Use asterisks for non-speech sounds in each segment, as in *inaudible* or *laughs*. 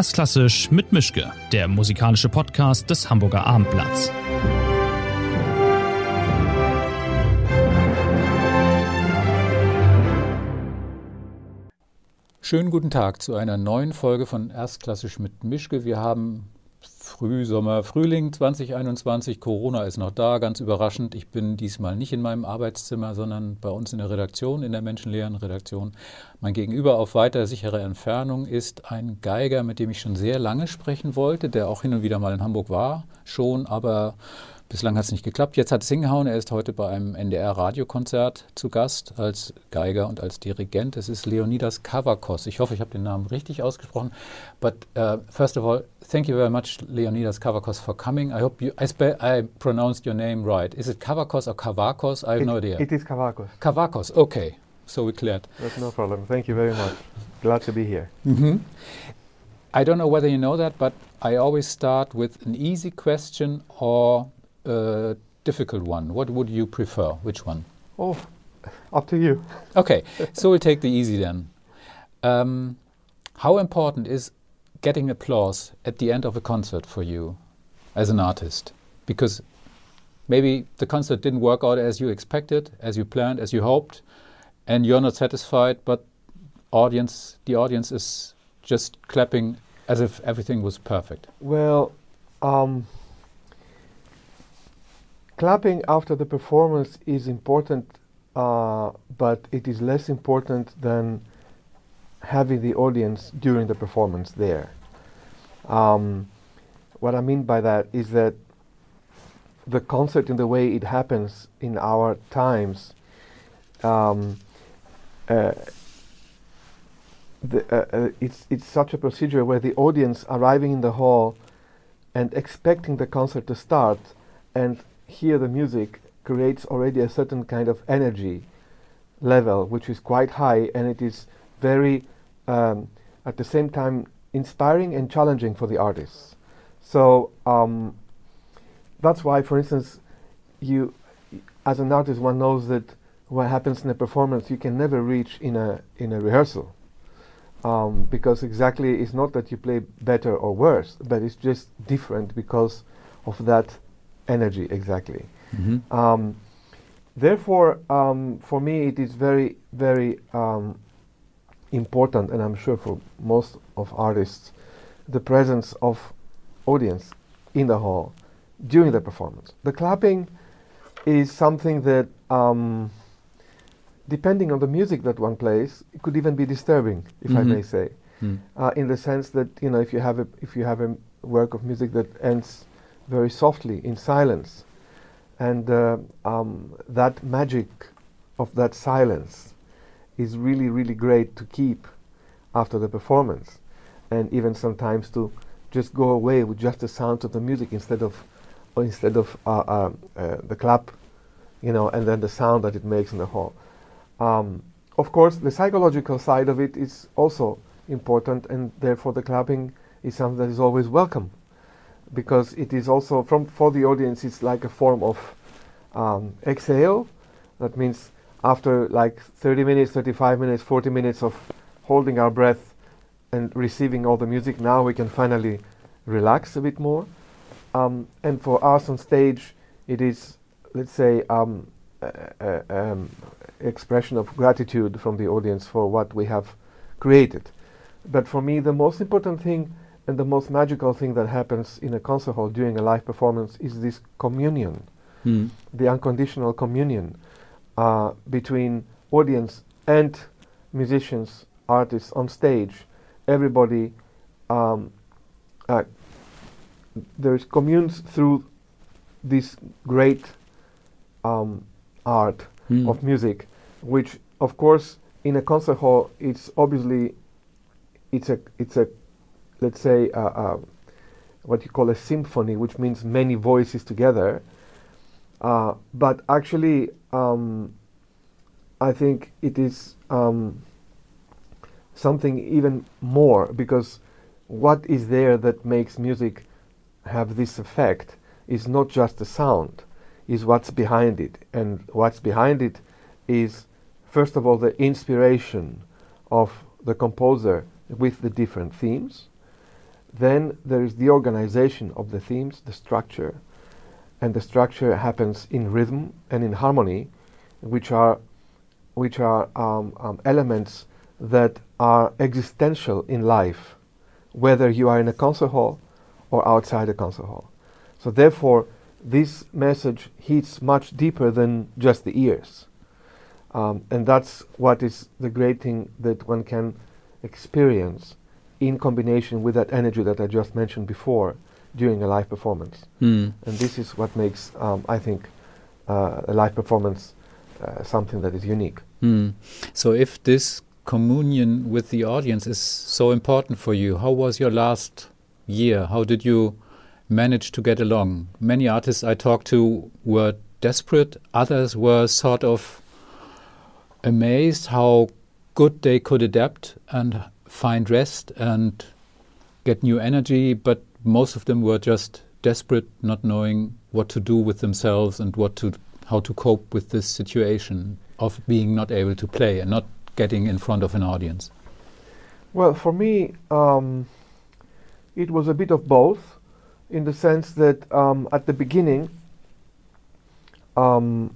Erstklassisch mit Mischke, der musikalische Podcast des Hamburger Abendblatts. Schönen guten Tag zu einer neuen Folge von Erstklassisch mit Mischke. Wir haben Frühsommer, Frühling 2021. Corona ist noch da, ganz überraschend. Ich bin diesmal nicht in meinem Arbeitszimmer, sondern bei uns in der Redaktion, in der menschenleeren Redaktion. Mein Gegenüber auf weiter sichere Entfernung ist ein Geiger, mit dem ich schon sehr lange sprechen wollte, der auch hin und wieder mal in Hamburg war, schon, aber Bislang hat es nicht geklappt. Jetzt hat es hingehauen. Er ist heute bei einem NDR-Radiokonzert zu Gast als Geiger und als Dirigent. Es ist Leonidas Kavakos. Ich hoffe, ich habe den Namen richtig ausgesprochen. But uh, first of all, thank you very much, Leonidas Kavakos, for coming. I hope you, I, I pronounced your name right. Is it Kavakos or Kavakos? I have it, no idea. It is Kavakos. Kavakos, okay. So we cleared. That's no problem. Thank you very much. Glad to be here. Mm -hmm. I don't know whether you know that, but I always start with an easy question or a difficult one. What would you prefer? Which one? Oh, up to you. okay, so we'll take the easy then. Um, how important is getting applause at the end of a concert for you as an artist? Because maybe the concert didn't work out as you expected, as you planned, as you hoped, and you're not satisfied, but audience, the audience is just clapping as if everything was perfect. Well, um, clapping after the performance is important, uh, but it is less important than having the audience during the performance there. Um, what I mean by that is that the concert, in the way it happens in our times, um, uh, the, uh, uh, it's it's such a procedure where the audience arriving in the hall and expecting the concert to start and hear the music creates already a certain kind of energy level, which is quite high, and it is very, um, at the same time, inspiring and challenging for the artists. So um, that's why, for instance, you, as an artist, one knows that what happens in a performance you can never reach in a in a rehearsal, um, because exactly it's not that you play better or worse, but it's just different because of that energy exactly. Mm-hmm. Um, therefore, um, for me, it is very, very um, important, and I'm sure for most of artists, the presence of audience in the hall during the performance. The clapping is something that, um, depending on the music that one plays, it could even be disturbing, if mm-hmm. I may say, mm. uh, in the sense that you know if you have a if you have a work of music that ends very softly in silence. And uh, um, that magic of that silence is really, really great to keep after the performance. And even sometimes to just go away with just the sounds of the music instead of, instead of uh, uh, uh, the clap, you know, and then the sound that it makes in the hall. Um, of course, the psychological side of it is also important, and therefore the clapping is something that is always welcome because it is also from for the audience it's like a form of um, exhale. That means after like 30 minutes 35 minutes 40 minutes of holding our breath and receiving all the music now we can finally relax a bit more. Um, and for us on stage it is let's say um, a, a, um, expression of gratitude from the audience for what we have created. But for me the most important thing and the most magical thing that happens in a concert hall during a live performance is this communion, mm. the unconditional communion uh, between audience and musicians, artists on stage. Everybody, um, uh, there's communes through this great um, art mm. of music, which, of course, in a concert hall, it's obviously it's a it's a let's say, uh, uh, what you call a symphony, which means many voices together. Uh, but actually, um, I think it is um, something even more because what is there that makes music have this effect is not just the sound, is what's behind it. And what's behind it is, first of all, the inspiration of the composer with the different themes Then there is the organization of the themes, the structure, and the structure happens in rhythm and in harmony, which are which are um, um, elements that are existential in life, whether you are in a concert hall or outside a concert hall. So therefore, this message hits much deeper than just the ears. Um, and that's what is the great thing that one can experience in combination with that energy that I just mentioned before during a live performance. Mm. And this is what makes, um, I think, uh, a live performance uh, something that is unique. Mm. So, if this communion with the audience is so important for you, how was your last year? How did you manage to get along? Many artists I talked to were desperate, others were sort of amazed how good they could adapt and find rest and get new energy, but most of them were just desperate, not knowing what to do with themselves and what to how to cope with this situation of being not able to play and not getting in front of an audience. Well, for me, um, it was a bit of both, in the sense that um, at the beginning, um,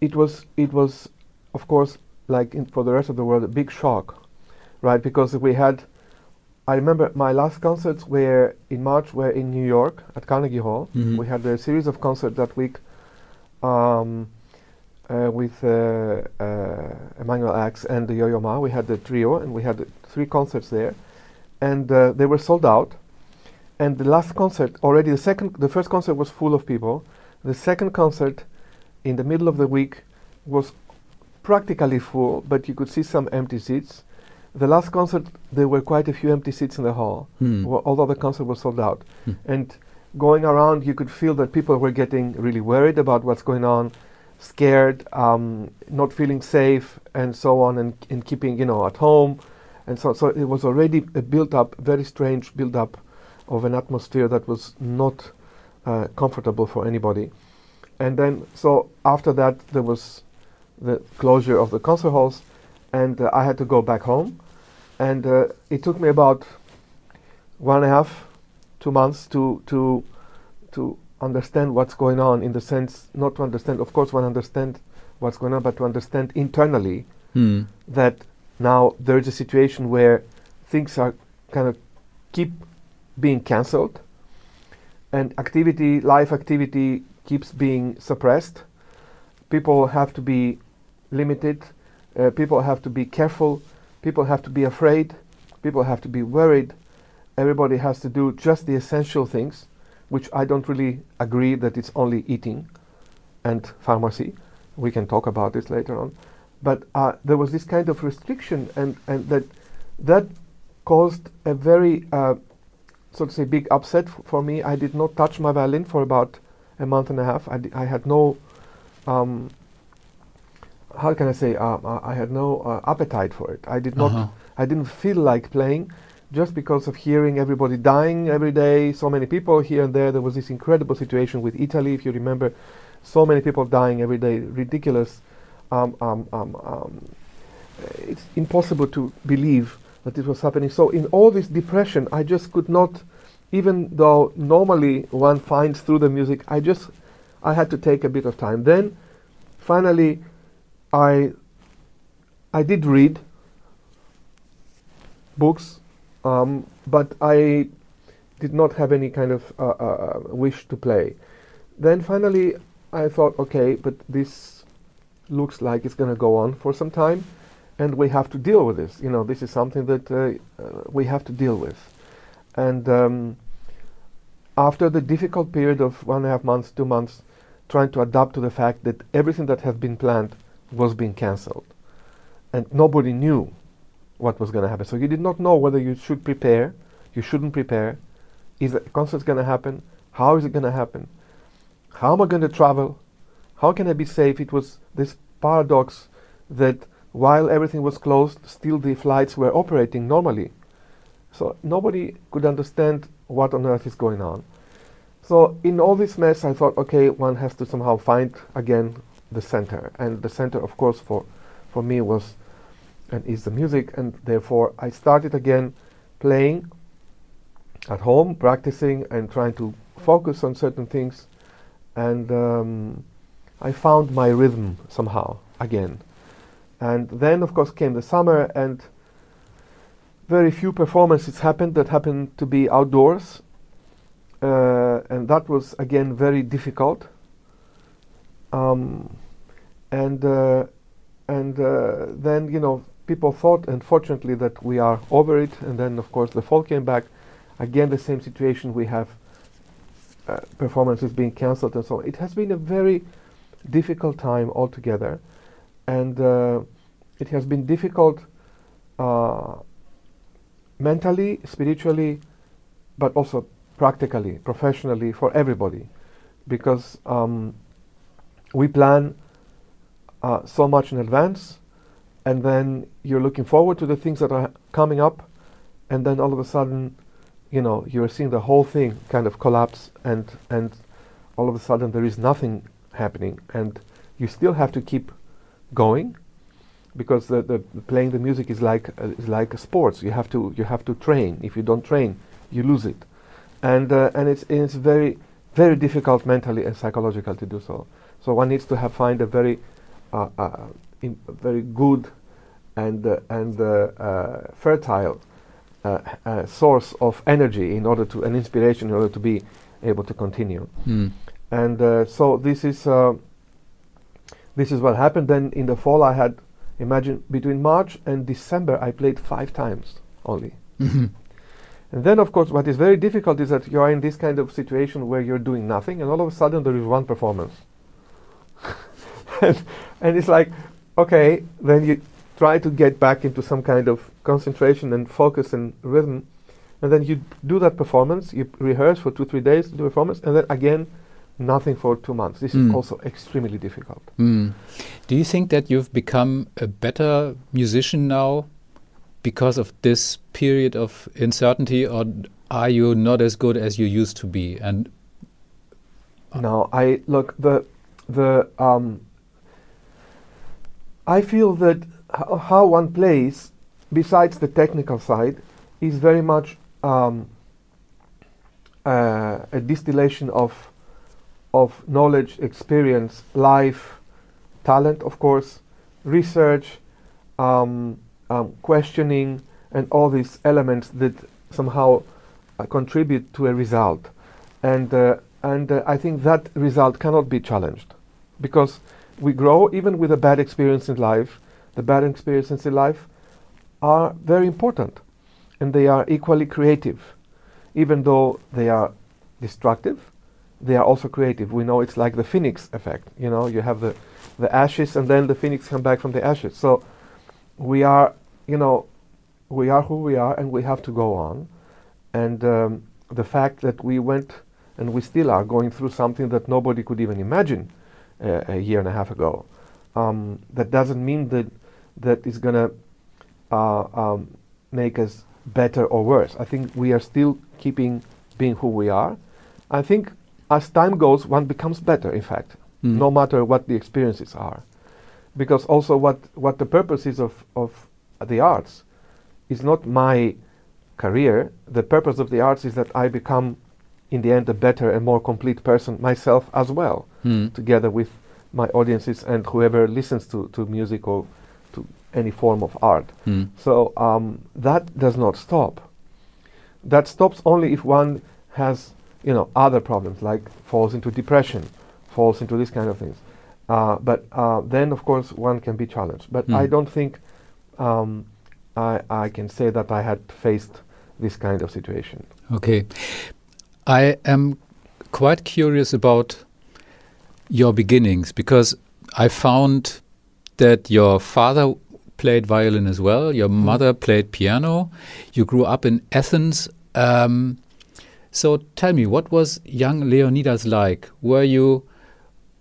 it was it was, of course, like in, for the rest of the world, a big shock, right? Because we had, I remember my last concerts were in March were in New York at Carnegie Hall. Mhm. We had a series of concerts that week um, uh, with uh, uh, Emanuel Ax and the Yo-Yo Ma. We had the trio, and we had three concerts there, and uh, they were sold out. And the last concert, already the second, the first concert was full of people. The second concert, in the middle of the week, was practically full, but you could see some empty seats. The last concert, there were quite a few empty seats in the hall, wh- although the concert was sold out. Hmm. And going around, you could feel that people were getting really worried about what's going on, scared, um, not feeling safe, and so on, and, and keeping, you know, at home. And so, so it was already a built up, very strange build up of an atmosphere that was not uh, comfortable for anybody. And then, so after that, there was the closure of the concert halls, and uh, I had to go back home. And uh, it took me about one and a half, two months to to to understand what's going on. In the sense, not to understand, of course, one understand what's going on, but to understand internally Hmm. that now there is a situation where things are kind of keep being cancelled and activity life activity keeps being suppressed people have to be limited uh, people have to be careful people have to be afraid. People have to be worried. Everybody has to do just the essential things which i don't really agree that it's only eating and pharmacy. We can talk about this later on. But uh, there was this kind of restriction and, and that that caused a very uh, so to say big upset for me. I did not touch my violin for about a month and a half. I, I had no um, how can I say uh, I had no uh, appetite for it I did not Uh-huh. I didn't feel like playing just because of hearing everybody dying every day so many people here and there there was this incredible situation with Italy if you remember so many people dying every day ridiculous um, um, um, um, it's impossible to believe that this was happening. So in all this depression, I just could not, even though normally one finds through the music, I just, I had to take a bit of time. Then, finally, I, I did read books, um, but I did not have any kind of uh, uh, wish to play. Then finally, I thought, okay, but this looks like it's going to go on for some time, and we have to deal with this. You know, this is something that uh, uh, we have to deal with. And um, after the difficult period of one and a half months, two months, trying to adapt to the fact that everything that had been planned was being cancelled, and nobody knew what was going to happen. So you did not know whether you should prepare, you shouldn't prepare. Is the concert going to happen? How is it going to happen? How am I going to travel? How can I be safe? It was this paradox that while everything was closed, still the flights were operating normally. So nobody could understand what on earth is going on. So in all this mess, I thought, okay, one has to somehow find again the center, and the center, of course, for for me was and is the music, and therefore I started again playing at home, practicing and trying to focus on certain things, and um, I found my rhythm somehow again. And then, of course, came the summer, and very few performances happened that happened to be outdoors, uh, and that was again very difficult. Um, and uh, and uh, then you know people thought, unfortunately, that we are over it. And then, of course, the fall came back. Again, the same situation. We have uh, performances being cancelled and so on. It has been a very difficult time altogether, and uh, it has been difficult uh, mentally, spiritually, but also practically, professionally for everybody, because um, we plan uh, so much in advance, and then you're looking forward to the things that are coming up, and then all of a sudden, you know, you're seeing the whole thing kind of collapse, and and all of a sudden there is nothing happening, and you still have to keep going, because the, the playing the music is like uh, is like sports. You have to you have to train. If you don't train, you lose it, and uh, and it's it's very very difficult mentally and psychologically to do so. So one needs to have find a very uh, uh, in very good and uh, and uh, fertile source of energy in order to an inspiration in order to be able to continue. Mm. And so this is this is what happened. Then in the fall, I had imagine between March and December, I played five times only. Mm-hmm. And then, of course, what is very difficult is that you are in this kind of situation where you're doing nothing, and all of a sudden there is one performance. *laughs* and, and it's like, okay, then you try to get back into some kind of concentration and focus and rhythm, and then you do that performance, you rehearse for two, three days, do performance, and then again, nothing for two months. This mm. is also extremely difficult. Mm. Do you think that you've become a better musician now because of this period of uncertainty, or are you not as good as you used to be? And no, I look the the um, I feel that how one plays, besides the technical side, is very much um, uh, a distillation of of knowledge, experience, life, talent, of course, research, um, um, questioning, and all these elements that somehow uh, contribute to a result. And uh, and uh, I think that result cannot be challenged because we grow even with a bad experience in life. The bad experiences in life are very important and they are equally creative. Even though they are destructive, they are also creative. We know it's like the phoenix effect. You know, you have the, the ashes and then the phoenix come back from the ashes. So we are, you know, we are who we are and we have to go on. And um, the fact that we went and we still are going through something that nobody could even imagine uh, a year and a half ago. Um, that doesn't mean that that is going to uh, um, make us better or worse. I think we are still keeping being who we are. I think as time goes, one becomes better, in fact, mm. no matter what the experiences are. Because also, what, what the purpose is of, of the arts is not my career. The purpose of the arts is that I become in the end a better and more complete person myself as well, mm. together with my audiences and whoever listens to, to music or to any form of art. Mm. So um, that does not stop. That stops only if one has, you know, other problems like falls into depression, falls into this kind of things. Uh, but uh, then, of course, one can be challenged. But mm. I don't think um, I, I can say that I had faced this kind of situation. Okay. I am quite curious about your beginnings because I found that your father played violin as well, your mm. mother played piano, you grew up in Athens. Um, so tell me, what was young Leonidas like? Were you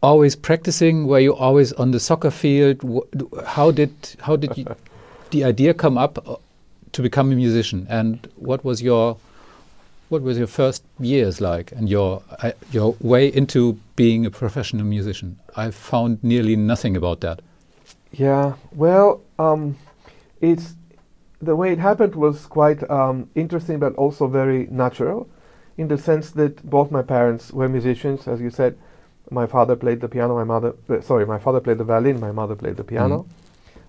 always practicing? Were you always on the soccer field? How did how did you, *laughs* the idea come up uh, to become a musician? And what was your what was your first years like and your uh, your way into being a professional musician? I found nearly nothing about that. Yeah, well, um, it's the way it happened was quite um, interesting, but also very natural, in the sense that both my parents were musicians, as you said. My father played the piano. My mother, uh, sorry, my father played the violin. My mother played the piano. Mhm.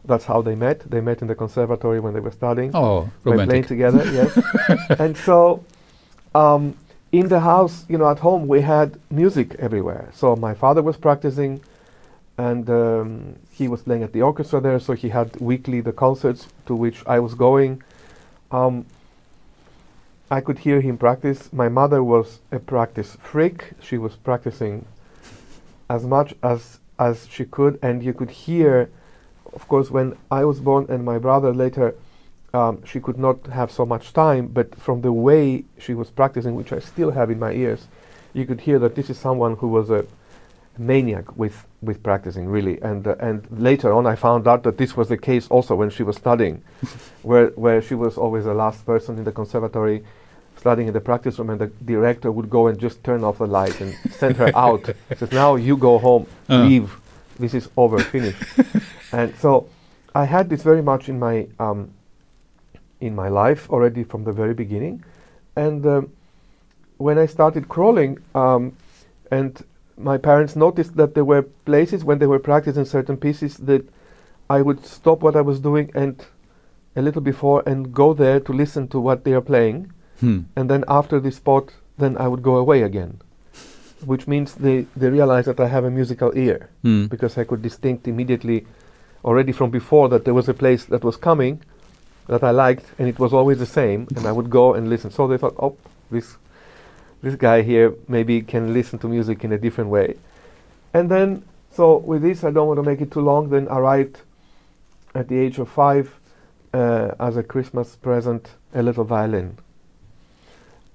That's how they met. They met in the conservatory when they were studying. Oh, We're playing together, yes. *laughs* and so, um, in the house, you know, at home, we had music everywhere. So my father was practicing, and um, he was playing at the orchestra there. So he had weekly the concerts to which I was going. Um, I could hear him practice. My mother was a practice freak. She was practicing as much as as she could, and you could hear. Of course, when I was born and my brother later, um, she could not have so much time. But from the way she was practicing, which I still have in my ears, you could hear that this is someone who was a maniac with with practicing really. And uh, and later on, I found out that this was the case also when she was studying, *laughs* where where she was always the last person in the conservatory studying in the practice room and the director would go and just turn off the light and send her *laughs* out. Says, now you go home, Uh. leave. This is over, finished. *laughs* and so I had this very much in my um, in my life already from the very beginning. And um, when I started crawling, um, and my parents noticed that there were places when they were practicing certain pieces that I would stop what I was doing and a little before and go there to listen to what they are playing Hmm. and then after the spot, then I would go away again, which means they, they realize that I have a musical ear Hmm. because I could distinct immediately already from before that there was a place that was coming that I liked and it was always the same and I would go and listen. So they thought, oh, this this guy here maybe can listen to music in a different way. And then, so with this, I don't want to make it too long. Then I write at the age of five uh, as a Christmas present a little violin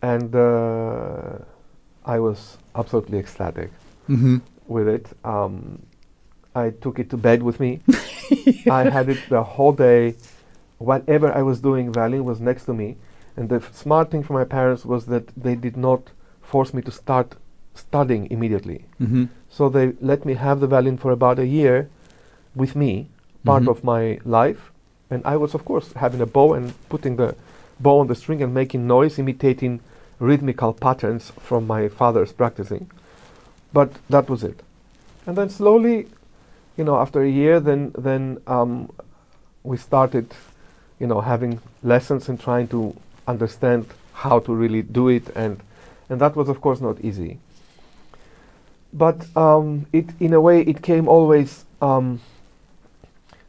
and uh, I was absolutely ecstatic hmm with it. Um, I took it to bed with me. *laughs* I had it the whole day. Whatever I was doing, violin was next to me. And the smart thing for my parents was that they did not force me to start studying immediately. hmm So they let me have the violin for about a year with me, part Mhm. of my life. And I was, of course, having a bow and putting the bow on the string and making noise, imitating rhythmical patterns from my father's practicing. But that was it. And then slowly, you know, after a year, then then um, we started, you know, having lessons and trying to understand how to really do it, and and that was, of course, not easy. But um, it in a way it came always um,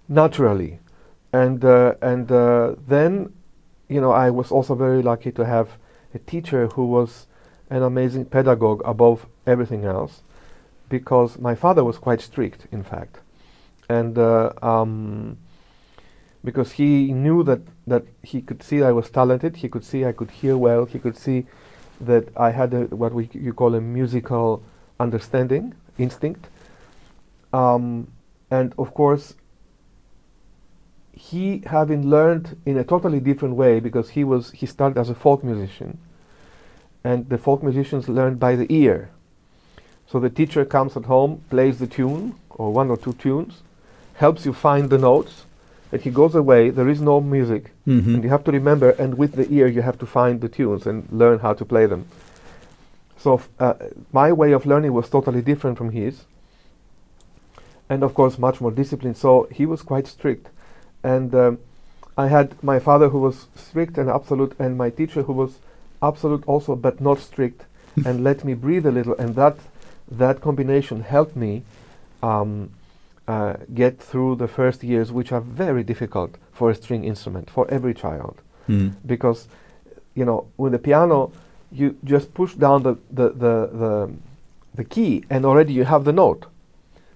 naturally. And uh, and uh, then you know I was also very lucky to have a teacher who was an amazing pedagogue above everything else because my father was quite strict in fact. And uh, um, because he knew that that he could see I was talented he could see I could hear well he could see that I had a, what we you call a musical understanding, instinct. Um, and of course, he having learned in a totally different way because he was he started as a folk musician, and the folk musicians learn by the ear. So the teacher comes at home, plays the tune or one or two tunes, helps you find the notes, and he goes away. There is no music, hmm and you have to remember, and with the ear, you have to find the tunes and learn how to play them. So f- uh, my way of learning was totally different from his, and of course much more disciplined. So he was quite strict, and um, I had my father who was strict and absolute, and my teacher who was absolute also, but not strict, *laughs* and let me breathe a little. And that that combination helped me um, uh, get through the first years, which are very difficult for a string instrument for every child. Hmm. because you know with the piano you just push down the the, the, the the key and already you have the note.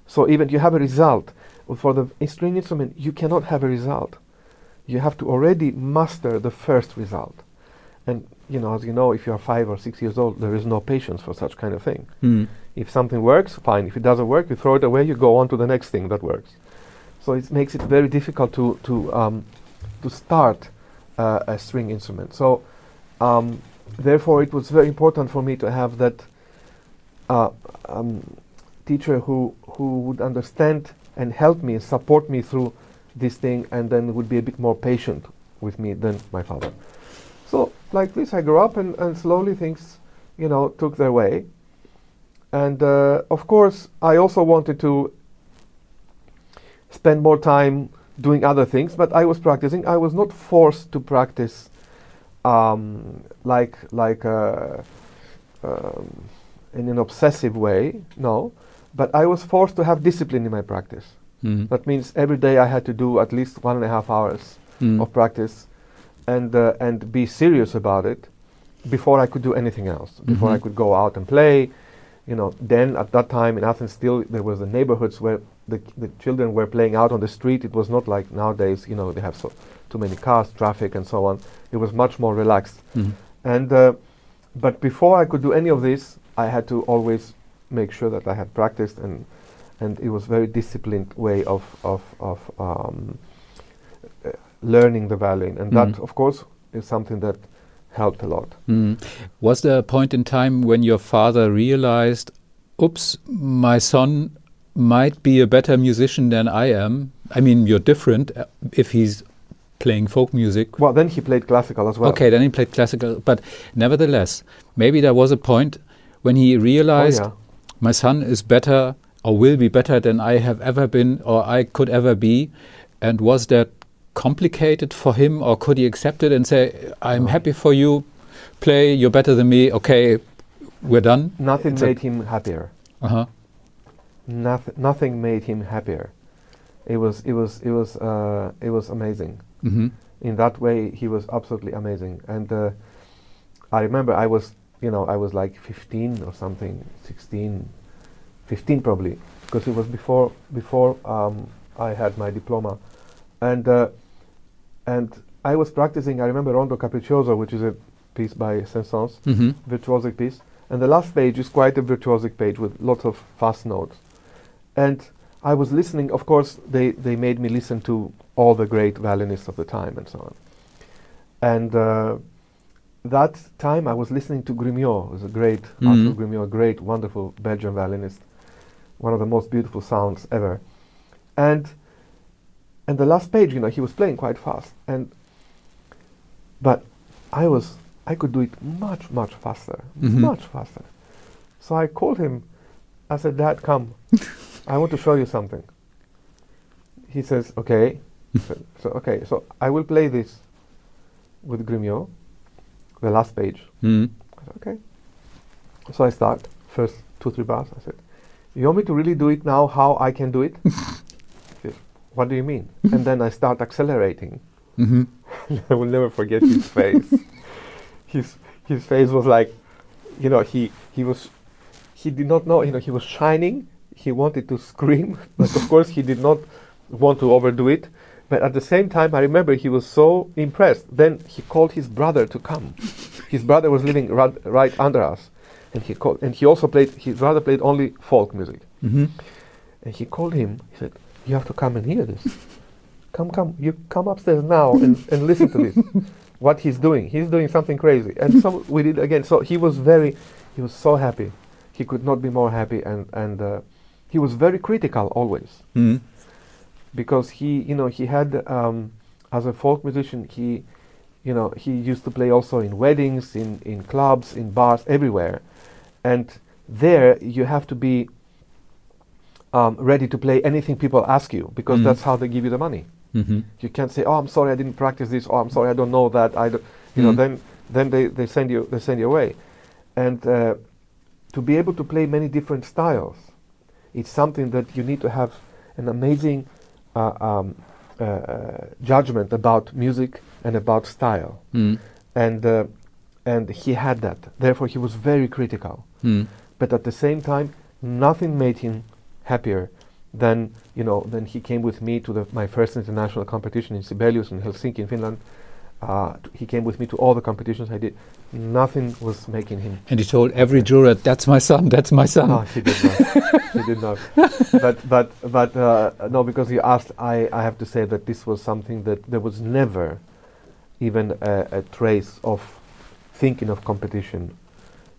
So even you have a result. For the string instrument you cannot have a result. You have to already master the first result. And you know as you know if you are five or six years old there is no patience for such kind of thing. Hmm. If something works fine if it doesn't work you throw it away you go on to the next thing that works so it makes it very difficult to to um, to start uh, a string instrument so um, therefore it was very important for me to have that uh, um, teacher who who would understand and help me and support me through this thing and then would be a bit more patient with me than my father. So like this, I grew up, and, and slowly things, you know, took their way. And uh, of course, I also wanted to spend more time doing other things, but I was practicing. I was not forced to practice um, like like uh, um, in an obsessive way. No, but I was forced to have discipline in my practice. Mm. That means every day I had to do at least one and a half hours Mm. of practice, and uh, and be serious about it before I could do anything else. Before I could go out and play, you know. Then at that time in Athens, still there was the neighborhoods where the the children were playing out on the street. It was not like nowadays, you know, they have so too many cars, traffic, and so on. It was much more relaxed. Mm. And uh, but before I could do any of this, I had to always make sure that I had practiced and and it was very disciplined way of of of um, uh, learning the violin, and that Mhm. of course is something that helped a lot. Mm. Was there a point in time when your father realized, oops, my son might be a better musician than I am? I mean, you're different uh, if he's playing folk music. Well, then he played classical as well. Okay, then he played classical, but nevertheless, maybe there was a point when he Oh, realized yeah. my son is better or will be better than I have ever been or I could ever be. And was that complicated for him or could he accept it and say, I'm happy for you, play, you're better than me, okay, we're done? Nothing It's made him happier. Uh huh. Noth- nothing made him happier. It was it was it was uh, it was amazing. hmm in that way he was absolutely amazing and uh, i remember i was you know i was like 15 or something 16 15 probably because it was before before um, i had my diploma and uh, and i was practicing i remember rondo capriccioso which is a piece by saint-saëns hmm virtuosic piece. And the last page is quite a virtuosic page with lots of fast notes. And i was listening of course they, they made me listen to all the great violinists of the time and so on. And uh, that time i was listening to Grumiaux, who's a great Mhm. Arthur Grumiaux, a great wonderful belgian violinist one of the most beautiful sounds ever. And and the last page you know he was playing quite fast. And but i was i could do it much much faster. Mhm. much faster. So i called him. I said dad come. *laughs* I want to show you something. He says okay. So, so okay so i will play this with Grumiaux, the last page. I said, okay. So i start first two three bars. I said you want me to really do it now how i can do it *laughs* what do you mean and then i start accelerating hmm *laughs* I will never forget his face. *laughs* his his face was like, you know, he he was he did not know, you know, he was shining. He wanted to scream, *laughs* but of course he did not want to overdo it. But at the same time, I remember he was so impressed. Then he called his brother to come. his brother was living right, right under us, and he called, and he also played. His brother played only folk music. hmm And he called him. He said, "You have to come and hear this. come, come. You come upstairs now and, and listen to this. What he's doing. He's doing something crazy." And so we did again. So he was very, he was so happy. He could not be more happy, and and uh, he was very critical always hmm because he, you know, he had um, as a folk musician, he, you know, he used to play also in weddings, in in clubs, in bars, everywhere, and there you have to be um, ready to play anything people ask you because Mm. that's how they give you the money. hmm You can't say, "Oh, I'm sorry, I didn't practice this," "Oh, "I'm sorry, I don't know that." I, don't, you know, Mm. then then they, they send you they send you away, and uh, to be able to play many different styles, it's something that you need to have an amazing uh, um, uh, uh, judgment about music and about style, Mm. and uh, and he had that. Therefore, he was very critical Mm. but at the same time nothing made him happier than you know than he came with me to the, my first international competition in Sibelius in Helsinki in Finland. Uh, he came with me to all the competitions I did. Nothing was making him. And he told every juror, "That's my son. That's my son." no she did not. She did not. *laughs* But but but uh, no because he asked I, I have to say that this was something that there was never even a, a trace of thinking of competition.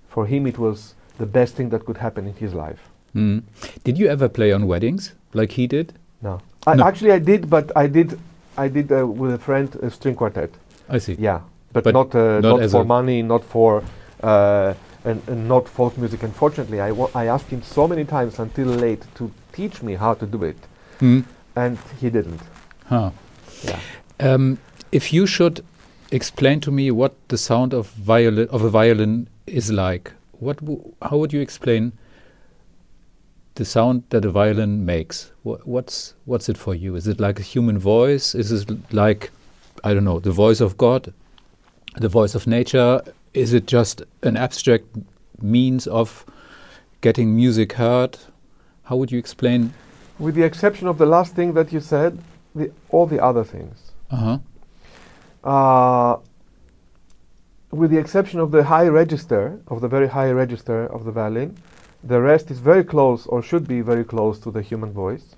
For him it was the best thing that could happen in his life Mm. Did you ever play on weddings like he did? No. I, No. Actually, I did, but I did I did uh, with a friend a string quartet. I see. Yeah, but, But not uh, not not, for money, not for uh, and, and not folk music. Unfortunately, I I asked him so many times until late to teach me how to do it, Hmm. and he didn't. Huh. Yeah. Um, if you should explain to me what the sound of violin of a violin is like, what w- how would you explain the sound that a violin makes? Wha what's what's it for you? Is it like a human voice? Is it like I don't know the voice of God, the voice of nature? Is it just an abstract means of getting music heard? How would you explain? With the exception of the last thing that you said, the, all the other things. Uh huh. Uh, with the exception of the high register, of the very high register of the violin, the rest is very close or should be very close to the human voice.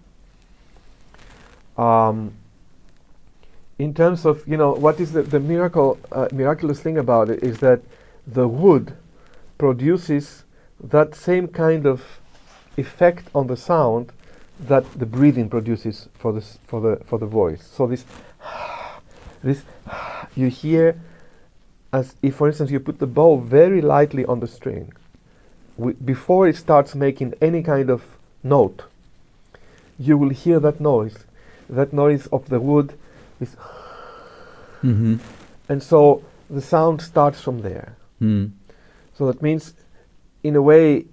Um, in terms of, you know, what is the, the miracle, uh, miraculous thing about it is that the wood produces that same kind of effect on the sound that the breathing produces for, this, for, the, for the voice. So this *sighs* this *sighs* you hear as if for instance you put the bow very lightly on the string before it starts making any kind of note you will hear that noise that noise of the wood is *sighs* Mm-hmm. and so the sound starts from there Mm. so that means in a way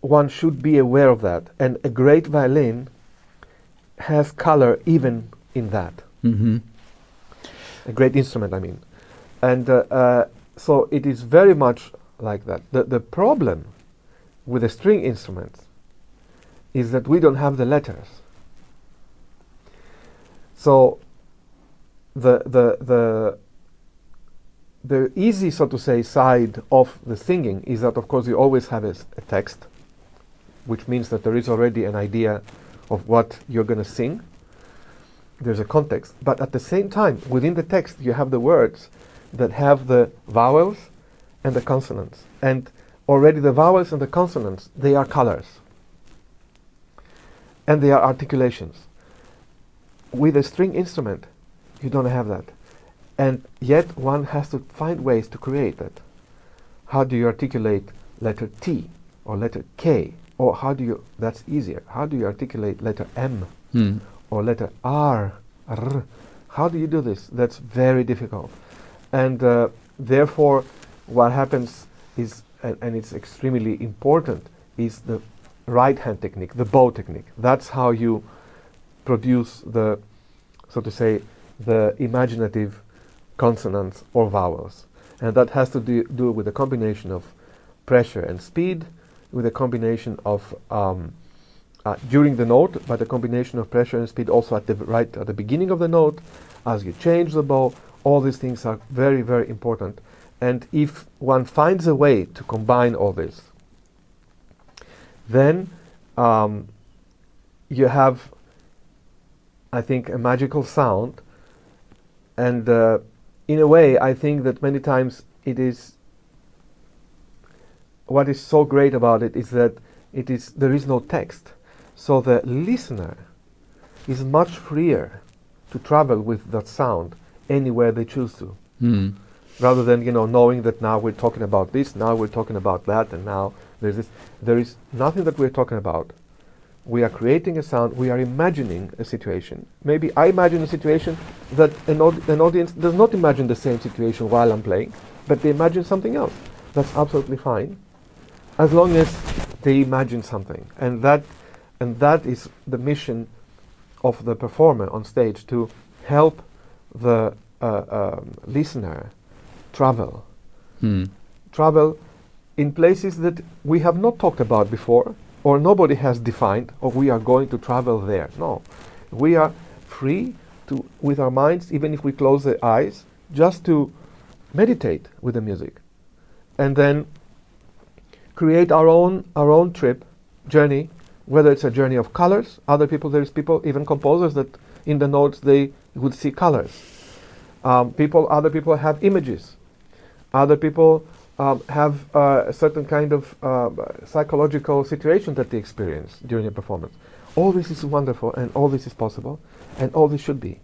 one should be aware of that and a great violin has color even in that Mm-hmm. a great instrument, I mean. And uh, uh, so it is very much like that. The, the problem with the string instruments is that we don't have the letters. So the, the, the, the easy, so to say, side of the singing is that, of course, you always have a text, which means that there is already an idea of what you're going to sing there's a context. But at the same time, within the text, you have the words that have the vowels and the consonants. And already the vowels and the consonants, they are colors. And they are articulations. With a string instrument, you don't have that. And yet one has to find ways to create that. How do you articulate letter T or letter K? Or how do you, that's easier, how do you articulate letter M? Mm. or letter R, R. How do you do this? That's very difficult. And uh, therefore, what happens is, and, and it's extremely important, is the right hand technique, the bow technique. That's how you produce the, so to say, the imaginative consonants or vowels. And that has to do, do with a combination of pressure and speed, with a combination of um, uh, during the note, but a combination of pressure and speed also at the right at the beginning of the note, as you change the bow. All these things are very, very important. And if one finds a way to combine all this, then um, you have, I think, a magical sound. And uh, in a way, I think that many times it is. What is so great about it is that it is there is no text, so the listener is much freer to travel with that sound anywhere they choose to Mm. Rather than you know knowing that now we're talking about this now we're talking about that and now there's this there is nothing that we're talking about. We are creating a sound we are imagining a situation. Maybe i imagine a situation that an, an audience does not imagine the same situation while i'm playing but they imagine something else. That's absolutely fine as long as they imagine something. And that and that is the mission of the performer on stage to help the uh, um, listener travel. Mm. travel in places that we have not talked about before or nobody has defined or we are going to travel there. No. We are free to with our minds even if we close the eyes just to meditate with the music. And then create our own our own trip journey whether it's a journey of colors other people there's people even composers that in the notes they would see colors. Um, people other people have images other people um, have uh, a certain kind of uh, psychological situation that they experience during a performance all this is wonderful and all this is possible and all this should be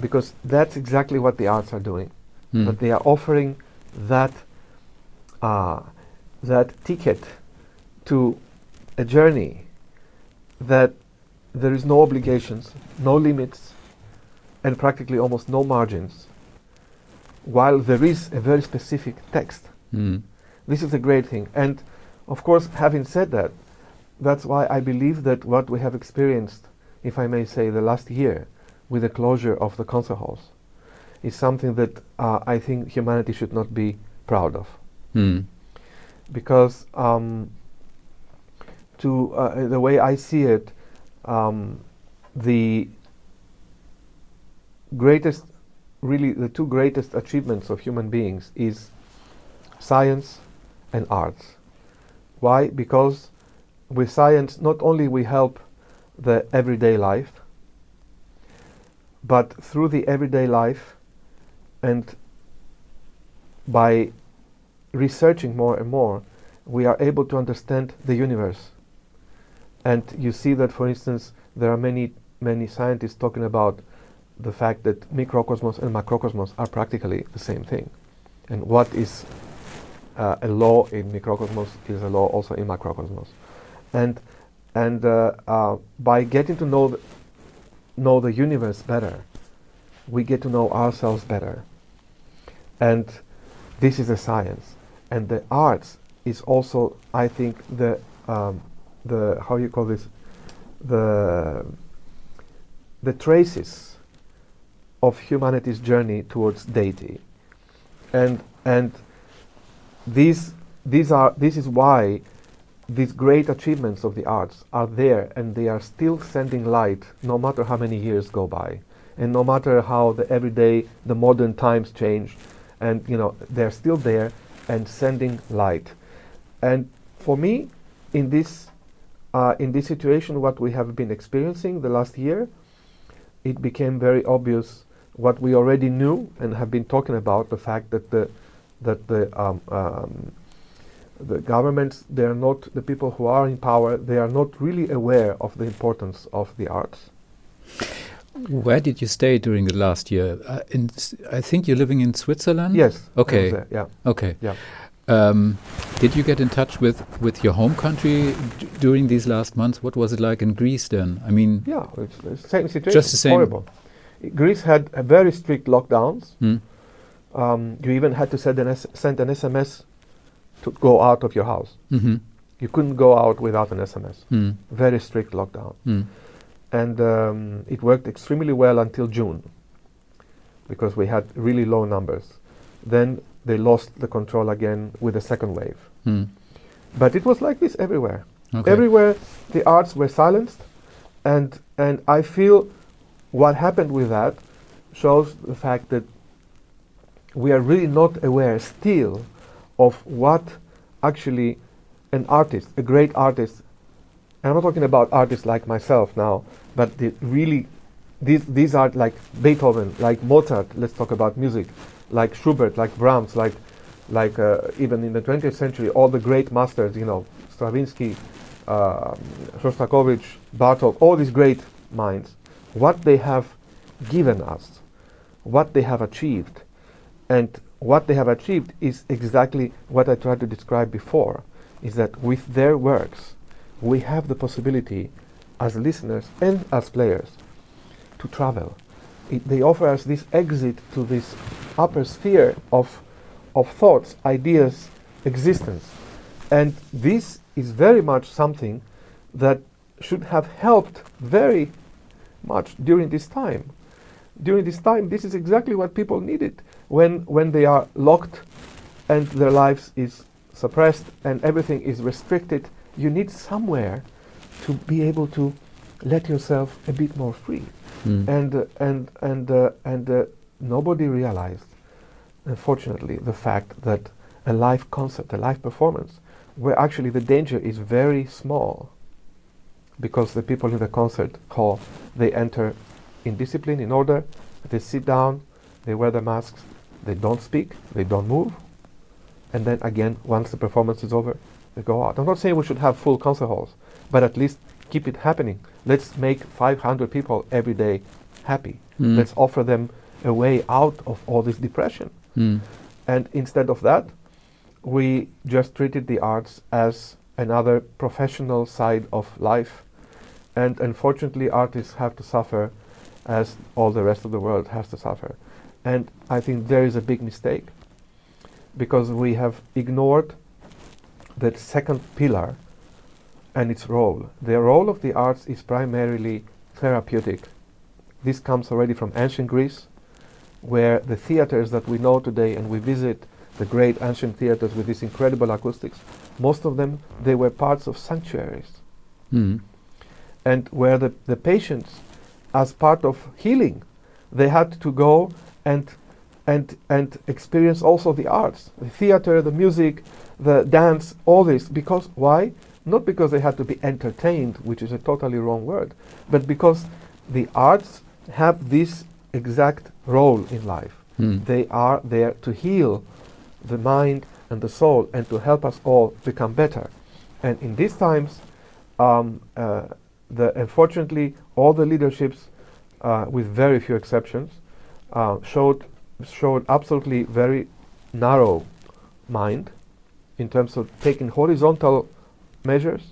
because that's exactly what the arts are doing. Mm. That they are offering that uh, that ticket to a journey that there is no obligations, no limits, and practically almost no margins, while there is a very specific text. Mm. This is a great thing. And of course, having said that, that's why I believe that what we have experienced, if I may say, the last year with the closure of the concert halls is something that uh, I think humanity should not be proud of. Mm. Because um, to uh, the way I see it, um, the greatest, really the two greatest achievements of human beings is science and arts. Why? Because with science, not only we help the everyday life, but through the everyday life and by researching more and more, we are able to understand the universe. And you see that, for instance, there are many, many scientists talking about the fact that microcosmos and macrocosmos are practically the same thing. And what is uh, a law in microcosmos is a law also in macrocosmos. And, and uh, uh, by getting to know the, know the universe better, we get to know ourselves better. And this is a science. And the arts is also, I think, the, um, the how you call this, the, the traces of humanity's journey towards deity. And, and these, these are, this is why these great achievements of the arts are there and they are still sending light no matter how many years go by and no matter how the everyday the modern times change and you know they're still there and sending light and for me in this uh, in this situation what we have been experiencing the last year it became very obvious what we already knew and have been talking about the fact that the that the um, um, the governments they are not the people who are in power they are not really aware of the importance of the arts Where did you stay during the last year? Uh, I think you're living in Switzerland. yes Okay. there, yeah Okay. Yeah. Um, did you get in touch with, with your home country d- during these last months? What was it like in Greece then? I mean, yeah it's the same situation Just the same. horrible Greece had a very strict lockdowns hmm, um, you even had to send an, S- send an SMS to go out of your house hmm you couldn't go out without an SMS hmm, very strict lockdown hmm, and um, it worked extremely well until June because we had really low numbers. Then they lost the control again with the second wave. hmm. But it was like this everywhere. Okay. Everywhere the arts were silenced, and and I feel what happened with that shows the fact that we are really not aware still of what actually an artist, a great artist, I'm not talking about artists like myself now, but the really these these are like Beethoven, like Mozart. Let's talk about music, like Schubert, like Brahms, like like uh, even in the 20th century, all the great masters, you know, Stravinsky, um Shostakovich, Bartok, all these great minds, what they have given us, what they have achieved, and what they have achieved is exactly what I tried to describe before, is that with their works, we have the possibility as listeners and as players to travel. It, they offer us this exit to this upper sphere of, of thoughts, ideas, existence. And this is very much something that should have helped very much during this time. During this time, this is exactly what people needed when, when they are locked and their lives is suppressed and everything is restricted. You need somewhere to be able to let yourself a bit more free. Hmm. And uh, and and uh, and uh, nobody realized, unfortunately, the fact that a live concert, a live performance, where actually the danger is very small, because the people in the concert hall they enter in discipline, in order, they sit down, they wear their masks, they don't speak, they don't move, and then again, once the performance is over, they go out. I'm not saying we should have full concert halls, but at least keep it happening. Let's make 500 people every day happy. Mm. Let's offer them a way out of all this depression. Mm. And instead of that, we just treated the arts as another professional side of life. And unfortunately, artists have to suffer as all the rest of the world has to suffer. And I think there is a big mistake because we have ignored that second pillar and its role. The role of the arts is primarily therapeutic. This comes already from ancient Greece, where the theaters that we know today and we visit the great ancient theaters with these incredible acoustics, most of them they were parts of sanctuaries. Mm. And where the, the patients, as part of healing, they had to go and and and experience also the arts, the theater, the music, the dance, all this. Because why? Not because they had to be entertained, which is a totally wrong word, but because the arts have this exact role in life. Mm. They are there to heal the mind and the soul and to help us all become better. And in these times, um, uh, the, unfortunately, all the leaderships, uh, with very few exceptions, uh, showed showed absolutely very narrow mind in terms of taking horizontal measures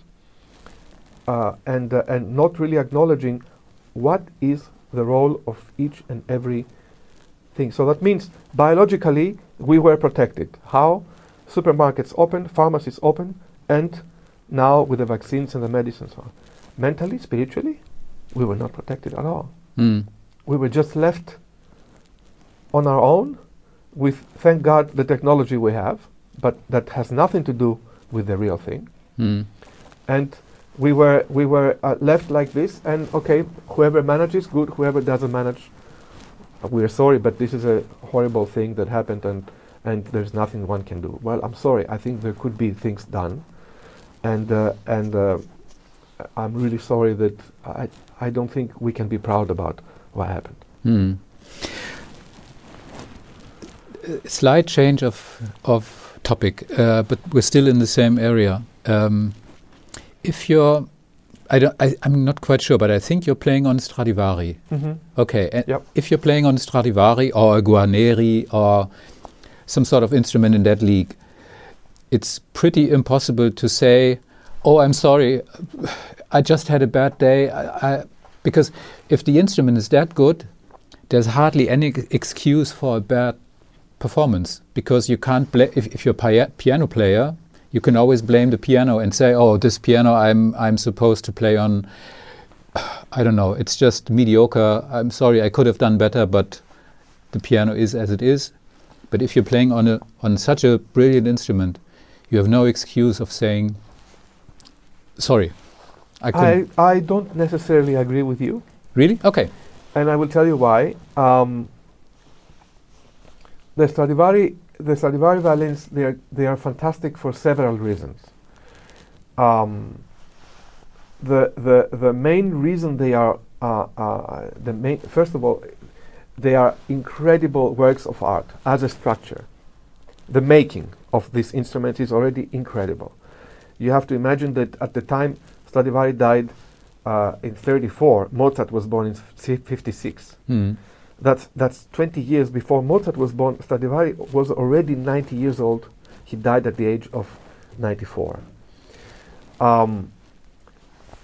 uh, and uh, and not really acknowledging what is the role of each and every thing. So that means biologically we were protected. How? Supermarkets open, pharmacies open, and now with the vaccines and the medicines. So mentally, spiritually, we were not protected at all. Mm. We were just left on our own with, thank God, the technology we have, but that has nothing to do with the real thing. Mm. And we were we were uh, left like this, and okay, whoever manages, good. Whoever doesn't manage, uh, we are sorry, but this is a horrible thing that happened, and and there's nothing one can do. Well, I'm sorry. I think there could be things done, and uh, and uh, I'm really sorry that I I don't think we can be proud about what happened. Mm. Slight change of of topic, uh, but we're still in the same area. Um, if you're, I don't, I, am not quite sure, but I think you're playing on Stradivari. Mm-hmm. Okay, and Yep. if you're playing on Stradivari or a Guarneri or some sort of instrument in that league, it's pretty impossible to say, "Oh, I'm sorry, I just had a bad day." I, I, because if the instrument is that good, there's hardly any excuse for a bad performance because you can't bla- if, if you're a pia- piano player you can always blame the piano and say oh this piano i'm i'm supposed to play on *sighs* i don't know. It's just mediocre. I'm sorry i could have done better but the piano is as it is. But if you're playing on a on such a brilliant instrument you have no excuse of saying sorry i I, I don't necessarily agree with you, really okay and I will tell you why. Um, the Stradivari, the Stradivari violins, they are they are fantastic for several reasons. Um, the the the main reason they are uh, uh, the main first of all, they are incredible works of art as a structure. The making of this instrument is already incredible. You have to imagine that at the time Stradivari died uh, in 34, Mozart was born in 56. Hmm. That's that's 20 years before Mozart was born. Stradivari was already 90 years old. He died at the age of 94. Um,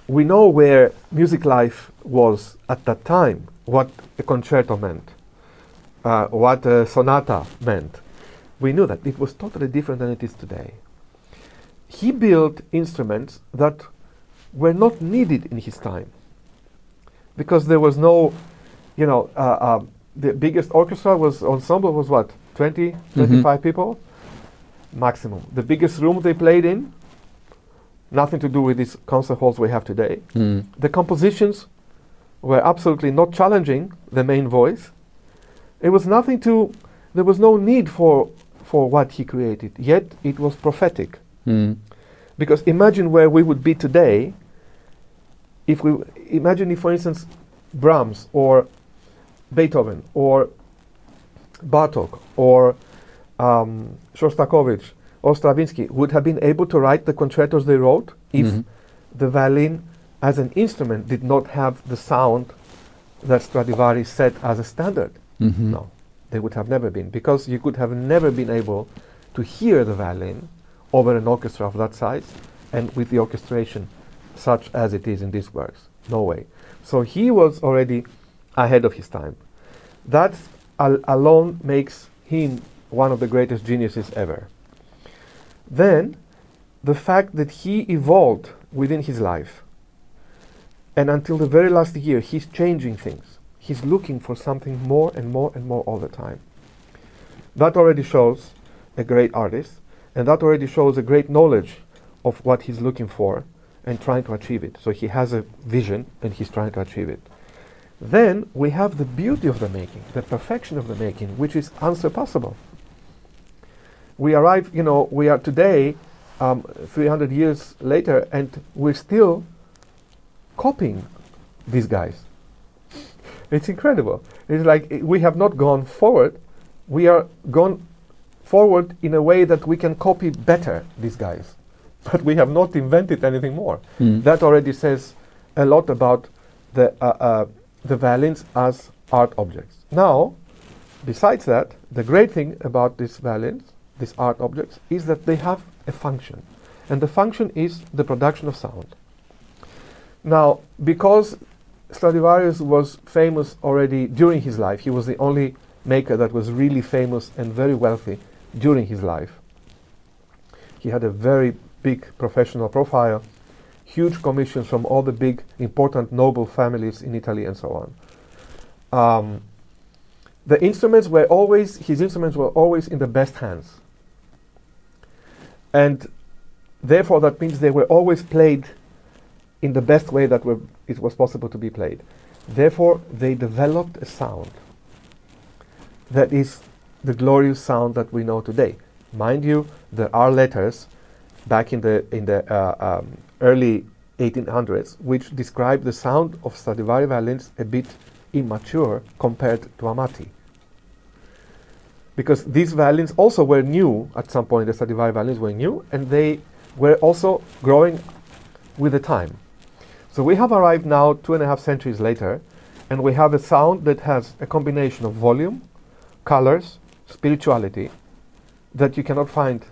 we know where music life was at that time. What a concerto meant, uh, what a sonata meant. We knew that it was totally different than it is today. He built instruments that were not needed in his time because there was no you know, uh, um, the biggest orchestra was ensemble was what 20, 25 people maximum. The biggest room they played in, nothing to do with these concert halls we have today. Hmm. The compositions were absolutely not challenging the main voice. It was nothing to. There was no need for for what he created. Yet it was prophetic. Hmm. Because imagine where we would be today if we imagine if, for instance, Brahms or Beethoven or Bartok or um, Shostakovich or Stravinsky would have been able to write the concertos they wrote if Mhm. the violin as an instrument did not have the sound that Stradivari set as a standard. Mhm. No, they would have never been because you could have never been able to hear the violin over an orchestra of that size and with the orchestration such as it is in these works. No way. So he was already ahead of his time. That al- alone makes him one of the greatest geniuses ever. Then, the fact that he evolved within his life, and until the very last year, he's changing things. He's looking for something more and more and more all the time. That already shows a great artist, and that already shows a great knowledge of what he's looking for and trying to achieve it. So he has a vision and he's trying to achieve it. Then we have the beauty of the making, the perfection of the making, which is unsurpassable. We arrive, you know, we are today, um, 300 years later, and we're still copying these guys. It's incredible. It's like we have not gone forward, we are gone forward in a way that we can copy better these guys. *laughs* But we have not invented anything more. Mm. That already says a lot about the, uh, uh, the violins as art objects. Now, besides that, the great thing about these violins, these art objects, is that they have a function. And the function is the production of sound. Now, because Stradivarius was famous already during his life, he was the only maker that was really famous and very wealthy during his life. He had a very big professional profile, huge commissions from all the big, important, noble families in Italy and so on. Um, the instruments were always, his instruments were always in the best hands. And therefore, that means they were always played in the best way that were, it was possible to be played. Therefore, they developed a sound that is the glorious sound that we know today. Mind you, there are letters back in the in the uh, um, early 1800s which describe the sound of Stradivari violins a bit immature compared to Amati. Because these violins also were new at some point, the Stradivari violins were new, and they were also growing with the time. So we have arrived now two and a half centuries later, and we have a sound that has a combination of volume, colors, spirituality that you cannot find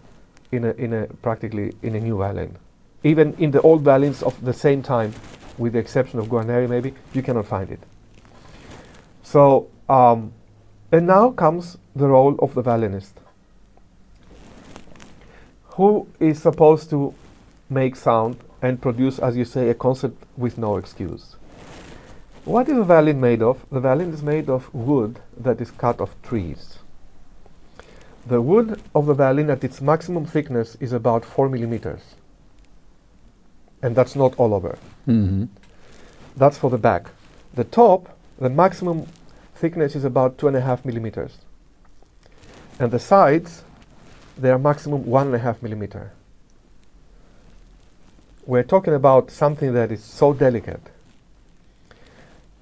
in a, in a practically in a new violin. Even in the old violins of the same time, with the exception of Guarneri maybe, you cannot find it. So, um, and now comes the role of the violinist, who is supposed to make sound and produce, as you say, a concert with no excuse. What is a violin made of? The violin is made of wood that is cut off trees. The wood of the violin at its maximum thickness is about 4 millimeters. And that's not all over. Mhm. That's for the back. The top, the maximum thickness is about 2.5 millimeters. And the sides, they are maximum 1.5 millimeter. We're talking about something that is so delicate.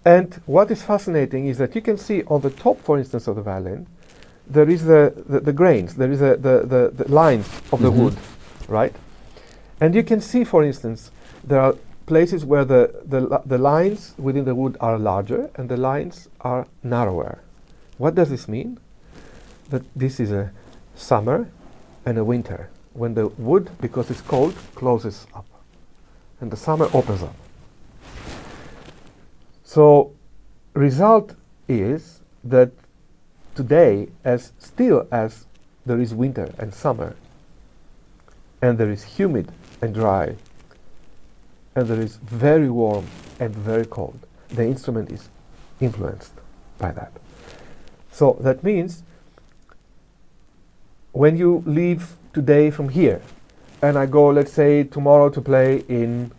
And what is fascinating is that you can see on the top, for instance, of the violin, there is the, the, the grains, there is a, the, the, the lines of the Mhm. wood, right? And you can see, for instance, there are places where the, the, the lines within the wood are larger and the lines are narrower. What does this mean? That this is a summer and a winter, when the wood, because it's cold, closes up and the summer opens up. So, result is that today, as still as there is winter and summer, and there is humid and dry, and there is very warm and very cold, the instrument is influenced by that. So that means when you leave today from here, and I go, let's say, tomorrow to play in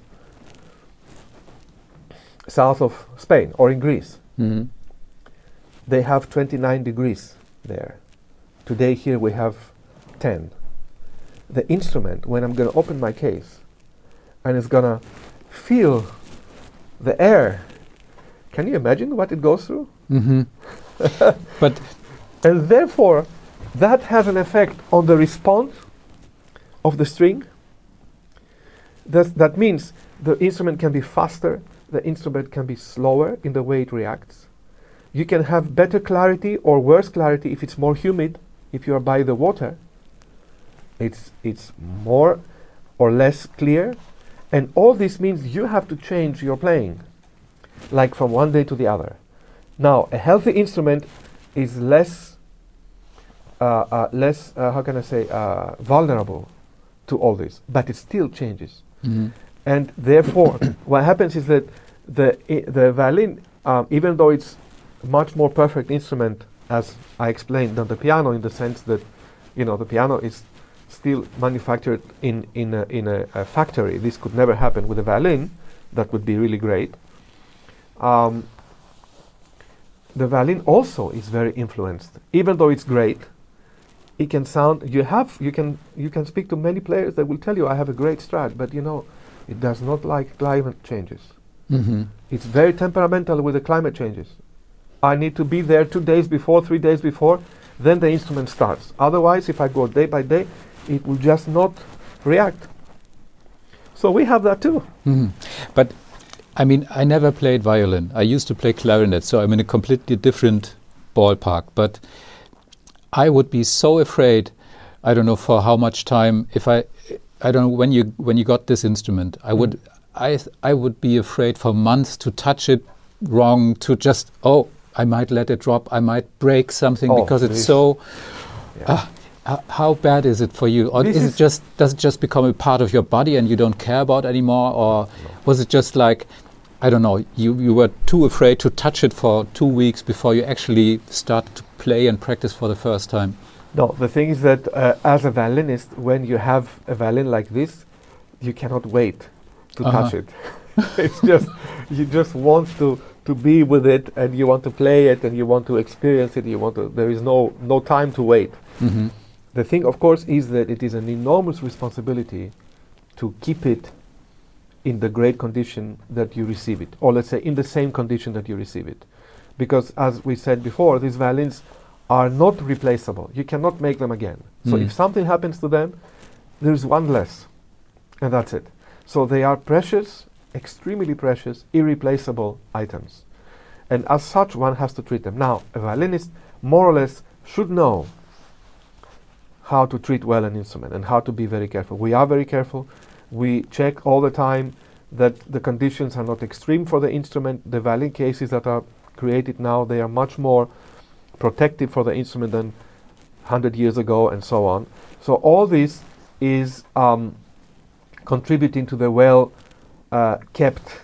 south of Spain or in Greece, Mhm. They have 29 degrees there. Today here we have 10. The instrument, when I'm going to open my case and it's going to feel the air, can you imagine what it goes through? Mhm. *laughs* but And therefore, that has an effect on the response of the string. That, that means the instrument can be faster, the instrument can be slower in the way it reacts. You can have better clarity or worse clarity if it's more humid, if you are by the water. It's, it's more or less clear. And all this means you have to change your playing, like from one day to the other. Now, a healthy instrument is less, uh, uh, less uh, how can I say, uh, vulnerable to all this, but it still changes. Mhm. And therefore, *coughs* what happens is that the, i- the violin, um, even though it's much more perfect instrument, as I explained, than the piano, in the sense that, you know, the piano is still manufactured in, in, a, in a, a factory. This could never happen with a violin. That would be really great. Um, the violin also is very influenced. Even though it's great, it can sound. You have you can you can speak to many players that will tell you I have a great Strad, but you know, it does not like climate changes. Mhm. It's very temperamental with the climate changes. I need to be there two days before, three days before, then the instrument starts. Otherwise, if I go day by day, it will just not react. So we have that too. Mhm. But I mean, I never played violin. I used to play clarinet, so I'm in a completely different ballpark. But I would be so afraid. I don't know for how much time. If I, I don't know when you when you got this instrument. I would, I I would be afraid for months to touch it wrong. To just oh, I might let it drop. I might break something Oh, because it's this- so. Yeah. Ah, how bad is it for you? Or is is- it just does it just become a part of your body and you don't care about anymore? Or was it just like I don't know, you, you were too afraid to touch it for two weeks before you actually started to play and practice for the first time? No, the thing is that uh, as a violinist, when you have a violin like this, you cannot wait to touch Uh-huh. it. *laughs* it's just you just want to to be with it, and you want to play it, and you want to experience it. You want to. There is no no time to wait. Mm-hmm. The thing, of course, is that it is an enormous responsibility to keep it in the great condition that you receive it, or let's say in the same condition that you receive it. Because, as we said before, these violins are not replaceable. You cannot make them again. So, Mm. if something happens to them, there's one less, and that's it. So, they are precious, extremely precious, irreplaceable items. And as such, one has to treat them. Now, a violinist more or less should know how to treat well an instrument and how to be very careful. We are very careful. We check all the time that the conditions are not extreme for the instrument. The violin cases that are created now, they are much more protective for the instrument than 100 years ago and so on. So all this is um, contributing to the well kept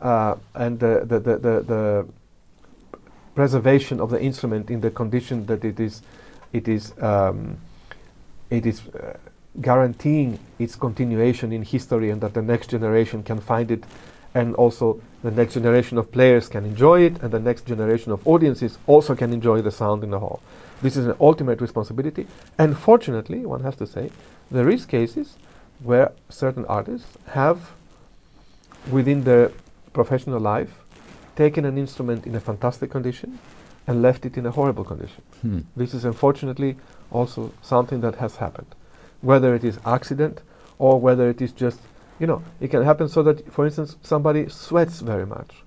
uh, and the, the, the, the, the preservation of the instrument in the condition that it is it is um, it is uh, guaranteeing its continuation in history and that the next generation can find it and also the next generation of players can enjoy it and the next generation of audiences also can enjoy the sound in the hall. This is an ultimate responsibility. And fortunately one has to say there is cases where certain artists have within their professional life taken an instrument in a fantastic condition and left it in a horrible condition Hmm. this is unfortunately also something that has happened. Whether it is accident or whether it is just, you know, it can happen so that, for instance, somebody sweats very much,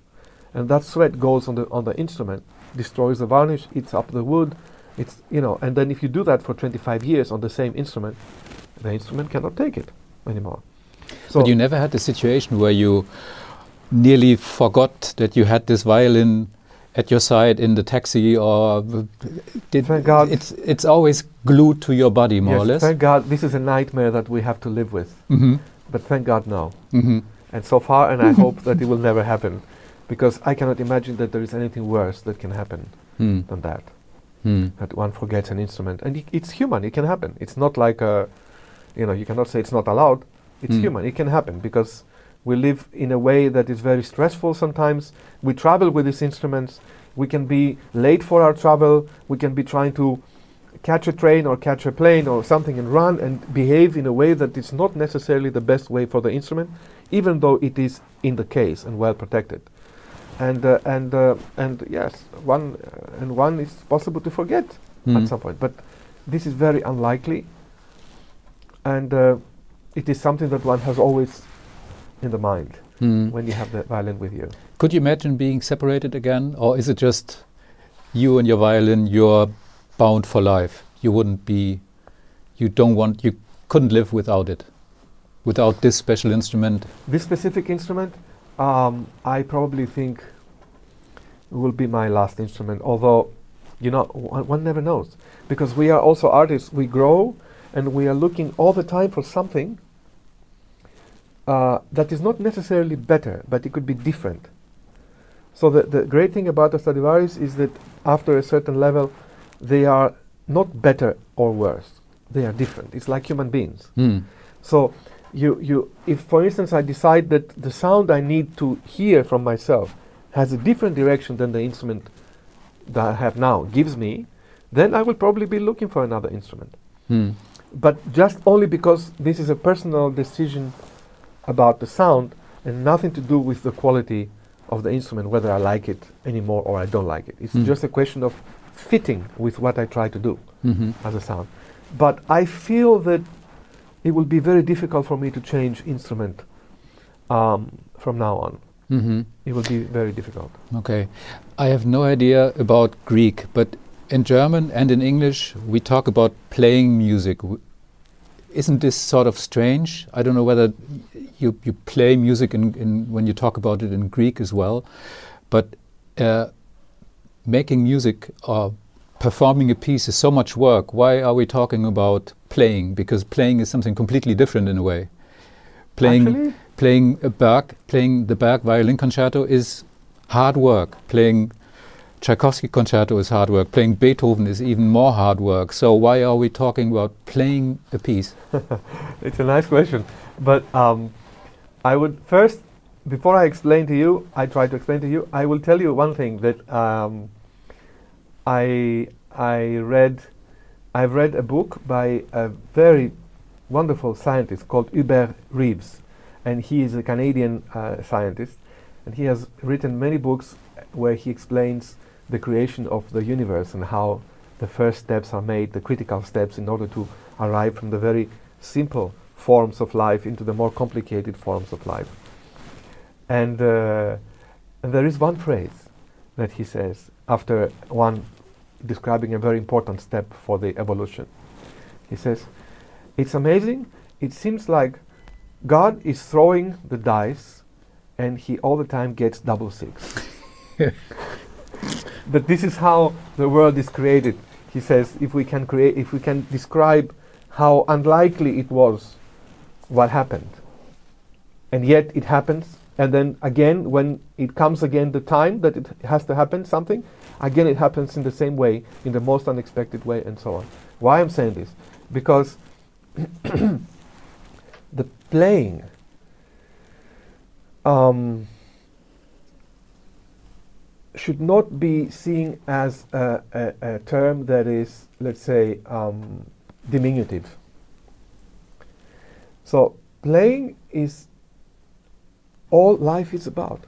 and that sweat goes on the on the instrument, destroys the varnish, eats up the wood, it's you know, and then if you do that for 25 years on the same instrument, the instrument cannot take it anymore. So but you never had a situation where you nearly forgot that you had this violin at your side in the taxi or did Thank God. it's it's always glued to your body more yes, or less thank God, this is a nightmare that we have to live with, mm-hmm. but thank God no. Mm-hmm. and so far, and I hope that it will never happen, because I cannot imagine that there is anything worse that can happen Hmm. than that. Hmm. That one forgets an instrument, and it's human. It can happen. It's not like a, you know, you cannot say it's not allowed. It's Mm. human. It can happen because we live in a way that is very stressful. Sometimes we travel with these instruments. We can be late for our travel. We can be trying to catch a train or catch a plane or something and run and behave in a way that is not necessarily the best way for the instrument, even though it is in the case and well protected. And uh, and uh, and yes, one uh, and one is possible to forget Hmm. at some point, but this is very unlikely, and uh, it is something that one has always in the mind. Mm. when you have the violin with you. Could you imagine being separated again, or is it just you and your violin? You're bound for life. You wouldn't be. You don't want. You couldn't live without it. Without this special instrument. This specific instrument, um, I probably think will be my last instrument. Although, you know, one, one never knows because we are also artists. We grow, and we are looking all the time for something uh, that is not necessarily better, but it could be different. So the, the great thing about the Stradivarius is that after a certain level, they are not better or worse. They are different. It's like human beings. Mm. So you, you, if for instance I decide that the sound I need to hear from myself has a different direction than the instrument that I have now gives me, then I will probably be looking for another instrument. Mm. But just only because this is a personal decision about the sound and nothing to do with the quality of the instrument, whether I like it anymore or I don't like it. It's Mm. just a question of fitting with what I try to do hmm as a sound. But I feel that it will be very difficult for me to change instrument um, from now on. hmm It will be very difficult. Okay. I have no idea about Greek, but in German and in English, we talk about playing music. W- Isn't this sort of strange? I don't know whether you, you play music in, in when you talk about it in Greek as well, but uh, making music or performing a piece is so much work. Why are we talking about playing? Because playing is something completely different in a way. Playing Actually, playing a Berg, playing the Berg violin concerto is hard work. Playing Tchaikovsky concerto is hard work. Playing Beethoven is even more hard work. So why are we talking about playing a piece? *laughs* it's a nice question. But um, I would first, before I explain to you, I try to explain to you, I will tell you one thing that um, I, I read, I've read a book by a very wonderful scientist called Hubert Reeves. And he is a Canadian uh, scientist. And he has written many books where he explains the creation of the universe and how the first steps are made, the critical steps in order to arrive from the very simple forms of life into the more complicated forms of life. And, uh, and there is one phrase that he says after one describing a very important step for the evolution. He says, It's amazing. It seems like God is throwing the dice and he all the time gets double six. *laughs* but this is how the world is created. He says if we can create if we can describe how unlikely it was what happened. And yet it happens and then again when it comes again the time that it has to happen something again it happens in the same way in the most unexpected way and so on why i'm saying this because *coughs* the playing um, should not be seen as a, a, a term that is let's say um, diminutive so playing is all life is about.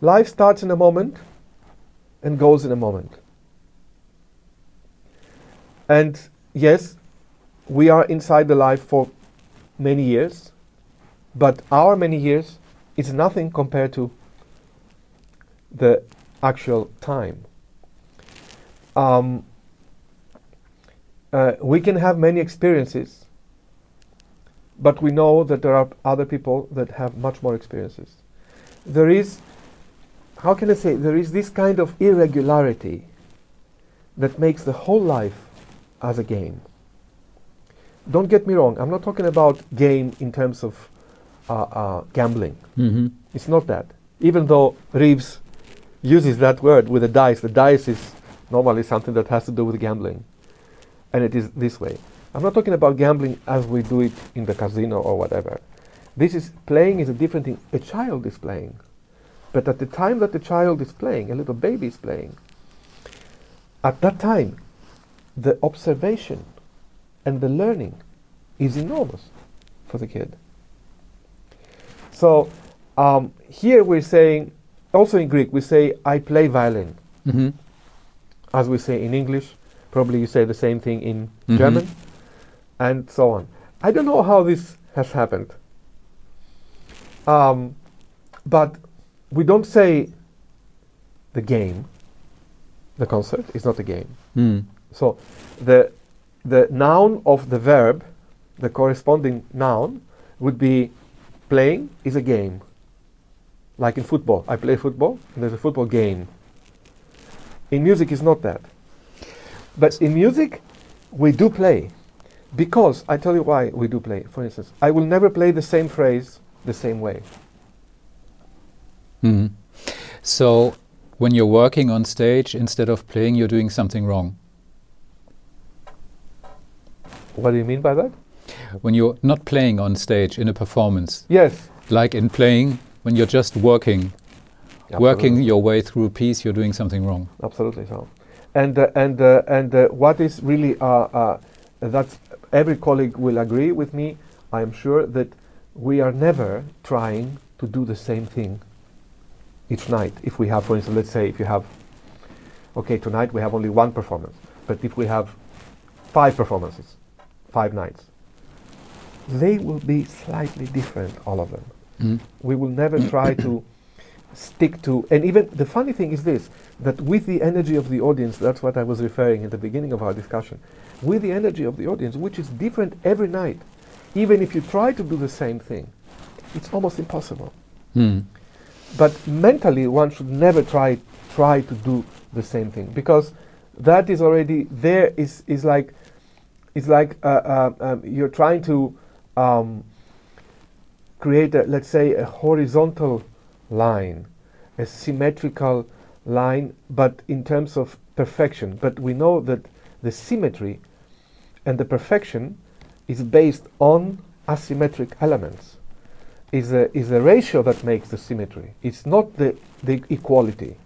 Life starts in a moment and goes in a moment. And yes, we are inside the life for many years, but our many years is nothing compared to the actual time. Um, uh, we can have many experiences, but we know that there are other people that have much more experiences. There is, how can I say, there is this kind of irregularity that makes the whole life as a game. Don't get me wrong, I'm not talking about game in terms of uh, uh, gambling. Mm-hmm. It's not that. Even though Reeves uses that word with the dice, the dice is normally something that has to do with gambling. And it is this way. I'm not talking about gambling as we do it in the casino or whatever. This is playing is a different thing. A child is playing. But at the time that the child is playing, a little baby is playing, at that time, the observation and the learning is enormous for the kid. So um, here we're saying, also in Greek, we say, I play violin. Mm-hmm. As we say in English, probably you say the same thing in Mhm. German, and so on. I don't know how this has happened. Um, but we don't say the game. The concert is not a game. Mm. So the the noun of the verb, the corresponding noun, would be playing is a game. Like in football, I play football, and there's a football game. In music, it's not that. But in music, we do play. Because I tell you why we do play. For instance, I will never play the same phrase the same way. Mhm. So, when you're working on stage, instead of playing, you're doing something wrong. What do you mean by that? When you're not playing on stage in a performance, Yes. like in playing, when you're just working, working your way through a piece, you're doing something wrong. Absolutely so. And uh, and uh, and uh, what is really uh, uh, that every colleague will agree with me. I am sure that we are never trying to do the same thing each night. If we have, for instance, let's say if you have, okay, tonight we have only one performance, but if we have five performances, five nights, they will be slightly different, all of them Mm. we will never try to stick to and even the funny thing is this that with the energy of the audience that's what i was referring in the beginning of our discussion with the energy of the audience which is different every night even if you try to do the same thing it's almost impossible Mm. but mentally one should never try try to do the same thing because that is already there is is like it's like uh, uh, um, you're trying to um, create a, let's say a horizontal line a symmetrical line but in terms of perfection but we know that the symmetry and the perfection is based on asymmetric elements is a, is a ratio that makes the symmetry. It's not the, the equality.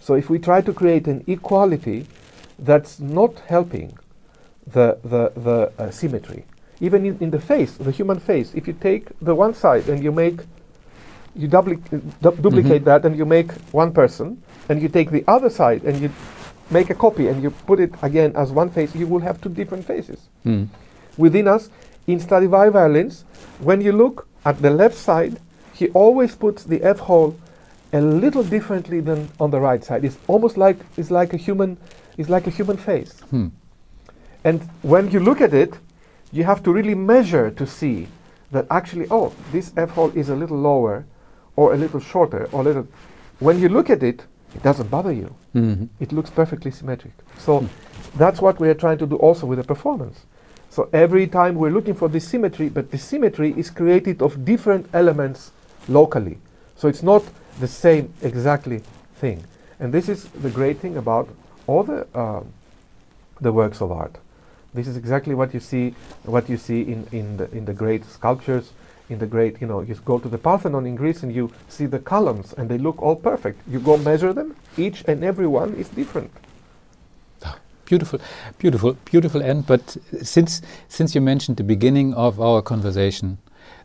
So if we try to create an equality, that's not helping the, the, the uh, symmetry. Even in, in the face, the human face, if you take the one side and you make, you dupli- uh, du- duplicate that and you make one person, and you take the other side and you make a copy and you put it again as one face, you will have two different faces Mm. within us in Stradivari violins, when you look at the left side, he always puts the F hole a little differently than on the right side. It's almost like it's like a human, it's like a human face. Hmm. And when you look at it, you have to really measure to see that actually, oh, this F hole is a little lower, or a little shorter, or a little. When you look at it, it doesn't bother you. Mhm. It looks perfectly symmetric. So that's what we are trying to do also with the performance. So every time we're looking for this symmetry, but the symmetry is created of different elements locally. So it's not the same exactly thing. And this is the great thing about all the um, the works of art. This is exactly what you see what you see in, in the in the great sculptures, in the great you know, you go to the Parthenon in Greece and you see the columns and they look all perfect. You go measure them, each and every one is different. Beautiful, beautiful, beautiful end. But since since you mentioned the beginning of our conversation,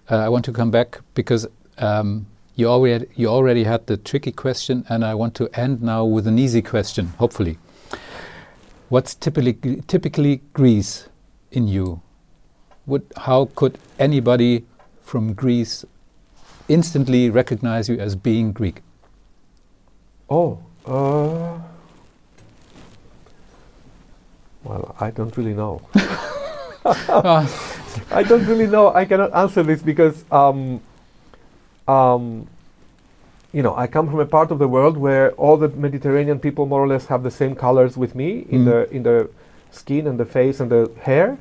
uh, I want to come back because um, you already you already had the tricky question, and I want to end now with an easy question. Hopefully, what's typically typically Greece in you? Would how could anybody from Greece instantly recognize you as being Greek? Oh, uh, well, I don't really know. *laughs* *laughs* I don't really know. I cannot answer this because, um, um, you know, I come from a part of the world where all the Mediterranean people more or less have the same colors with me in Mm. the in the skin and the face and the hair.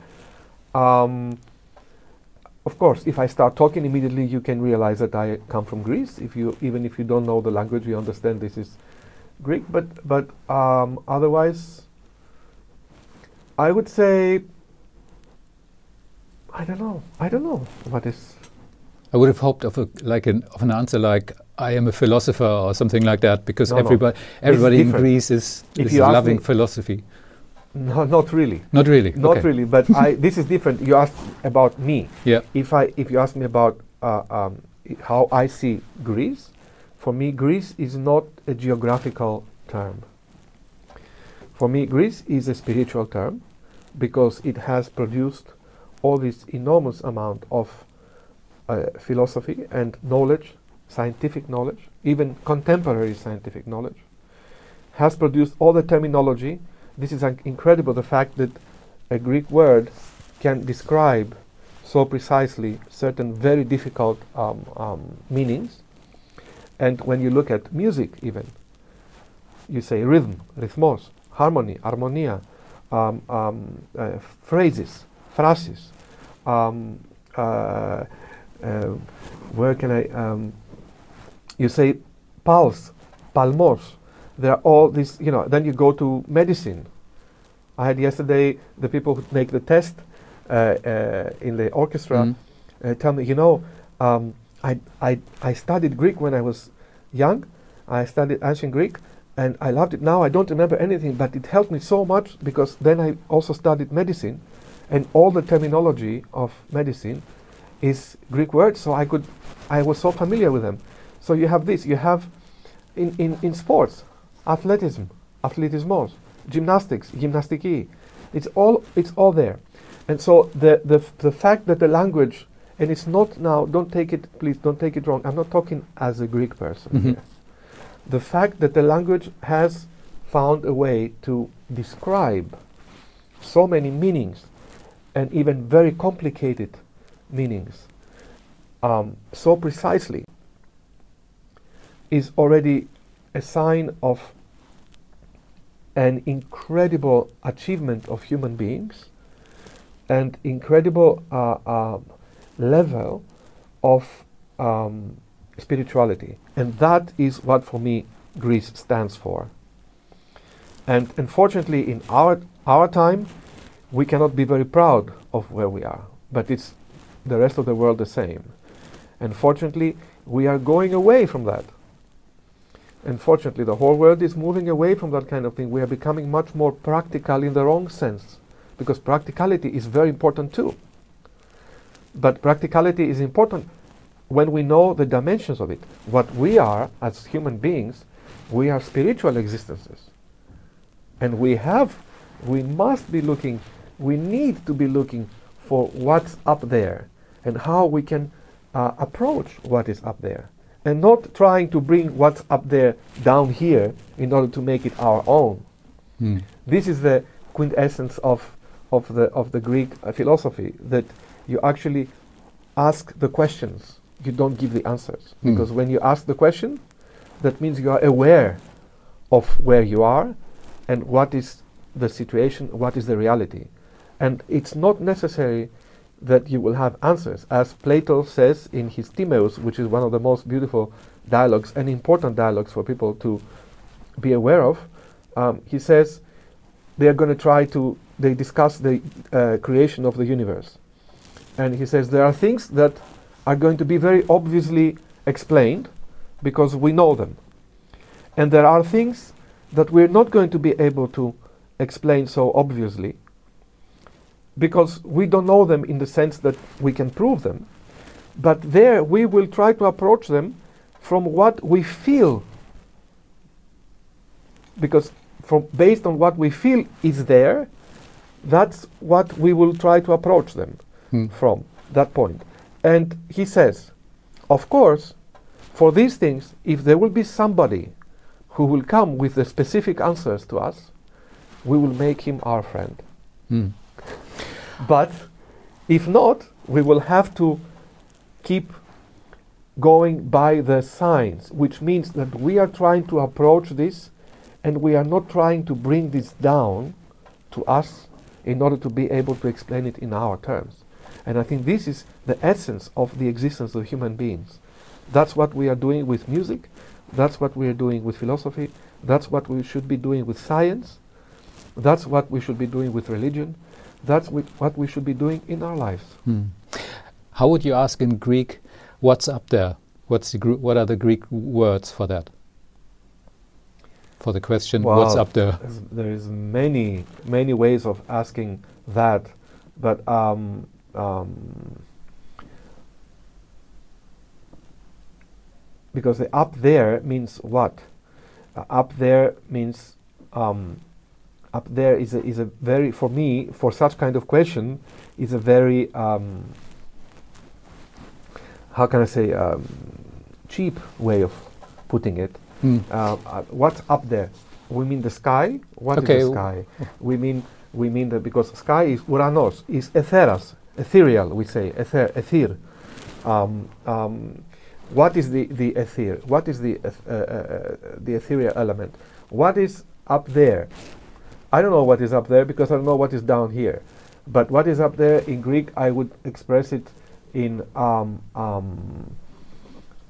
Um, of course, if I start talking immediately, you can realize that I come from Greece. If you even if you don't know the language, you understand this is Greek. But but um, otherwise, I would say I don't know. I don't know what is. I would have hoped of a like an of an answer like I am a philosopher or something like that because No, no. everybody everybody in. Greece is, If is loving philosophy. No, not really. Not really. Not okay. really. But I. This is different. You asked about me. Yeah. If I if you ask me about uh, um, how I see Greece, for me Greece is not a geographical term. For me, Greece is a spiritual term because it has produced all this enormous amount of uh, philosophy and knowledge scientific knowledge, even contemporary scientific knowledge, has produced all the terminology. This is incredible the fact that a Greek word can describe so precisely certain very difficult um, um, meanings. And when you look at music, even, you say rhythm, rhythmos, harmony, harmonia, um, um, uh, phrases, phrases. Um, uh, uh, where can I? You say pulse, palmos. There are all these, you know. Then you go to medicine. I had yesterday the people who make the test uh, uh, in the orchestra Mm. uh, tell me, you know, um, I, I, I studied Greek when I was young. I studied ancient Greek and I loved it. Now I don't remember anything, but it helped me so much because then I also studied medicine and all the terminology of medicine is Greek words, so I could, I was so familiar with them. So you have this, you have in, in, in sports, athleticism, atletismos, gymnastics, gymnastiki. It's all, it's all there. And so the, the, the fact that the language, and it's not now, don't take it, please don't take it wrong, I'm not talking as a Greek person Mhm. here. The fact that the language has found a way to describe so many meanings and even very complicated meanings um, so precisely is already a sign of an incredible achievement of human beings and incredible uh, uh, level of um, spirituality. And that is what, for me, Greece stands for. And unfortunately, in our, our time, we cannot be very proud of where we are. But it's the rest of the world the same. Unfortunately, we are going away from that. Unfortunately, the whole world is moving away from that kind of thing. We are becoming much more practical in the wrong sense, because practicality is very important too. But practicality is important when we know the dimensions of it. What we are as human beings, we are spiritual existences. And we have, we must be looking, we need to be looking for what's up there and how we can uh, approach what is up there. And not trying to bring what's up there down here in order to make it our own. Mm. This is the quintessence of, of, the, of the Greek uh, philosophy that you actually ask the questions, you don't give the answers. Mm. Because when you ask the question, that means you are aware of where you are and what is the situation, what is the reality. And it's not necessary that you will have answers. As Plato says in his Timaeus, which is one of the most beautiful dialogues and important dialogues for people to be aware of, um, he says they are going to try to, they discuss the uh, creation of the universe. And he says there are things that are going to be very obviously explained because we know them. And there are things that we're not going to be able to explain so obviously because we don't know them in the sense that we can prove them. But there we will try to approach them from what we feel. Because from based on what we feel is there, that's what we will try to approach them Mm. from that point. And he says, of course, for these things, if there will be somebody who will come with the specific answers to us, we will make him our friend. Mm. But if not, we will have to keep going by the signs, which means that we are trying to approach this and we are not trying to bring this down to us in order to be able to explain it in our terms. And I think this is the essence of the existence of human beings. That's what we are doing with music, that's what we are doing with philosophy, that's what we should be doing with science, that's what we should be doing with religion, that's what we should be doing in our lives. Mm. How would you ask in Greek, what's up there? What's the what are the Greek words for that? For the question, what's up there? There is many, many ways of asking that, but um, um, because the up there means what? Uh, up there means um, up there is a, is a very for me for such kind of question is a very um, how can I say um, cheap way of putting it. Hmm. Uh, uh, what's up there? We mean the sky. What is Okay. the sky? We mean we mean that because sky is uranos, is etheras, ethereal. We say ether, ether. Um, um, what is the the ether? What is the eth- uh, uh, the ethereal element? What is up there? I don't know what is up there because I don't know what is down here. But what is up there in Greek, I would express it in um, um,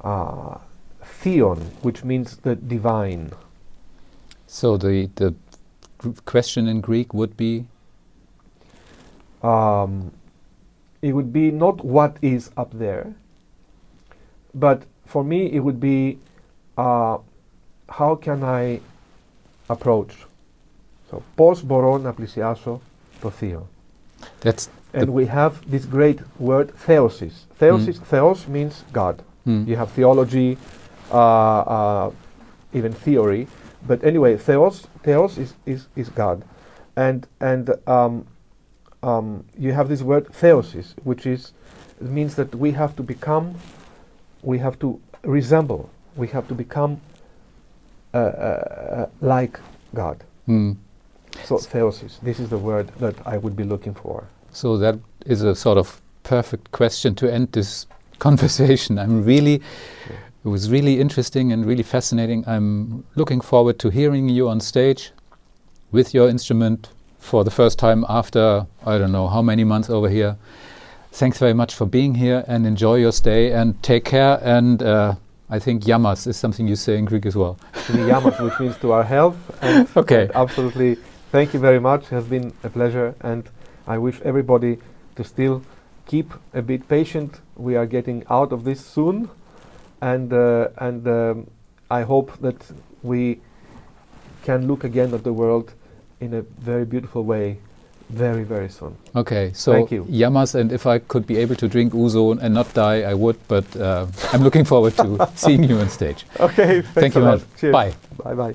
uh, theon, which means the divine. So the the question in Greek would be um, it would be not what is up there, but for me it would be uh, how can I approach. So, πώς μπορώ να πλησιάσω το θείο. that's And The- we have this great word theosis. Theosis, theos means God. hmm. You have theology, uh, uh, even theory. But anyway, theos, theos is, is, is God. And, and um, um, you have this word theosis, which is, it means that we have to become, we have to resemble, we have to become uh, uh, uh, like God. Hmm. So theosis, this is the word that I would be looking for. So that is a sort of perfect question to end this *laughs* conversation. I'm really, it was really interesting and really fascinating. I'm looking forward to hearing you on stage with your instrument for the first time after I don't know how many months over here. Thanks very much for being here and enjoy your stay and take care. And uh, I think yamas is something you say in Greek as well. Yamas, which means to our health. And *laughs* Okay. and absolutely, thank you very much. It has been a pleasure, and I wish everybody to still keep a bit patient. We are getting out of this soon, and uh, and um, I hope that we can look again at the world in a very beautiful way, very very soon. Okay, so Thank you. yamas, and if I could be able to drink ouzo and not die, I would. But uh, I'm looking forward to *laughs* seeing you on stage. Okay, Thank you, man. Cheers. Bye. Bye bye.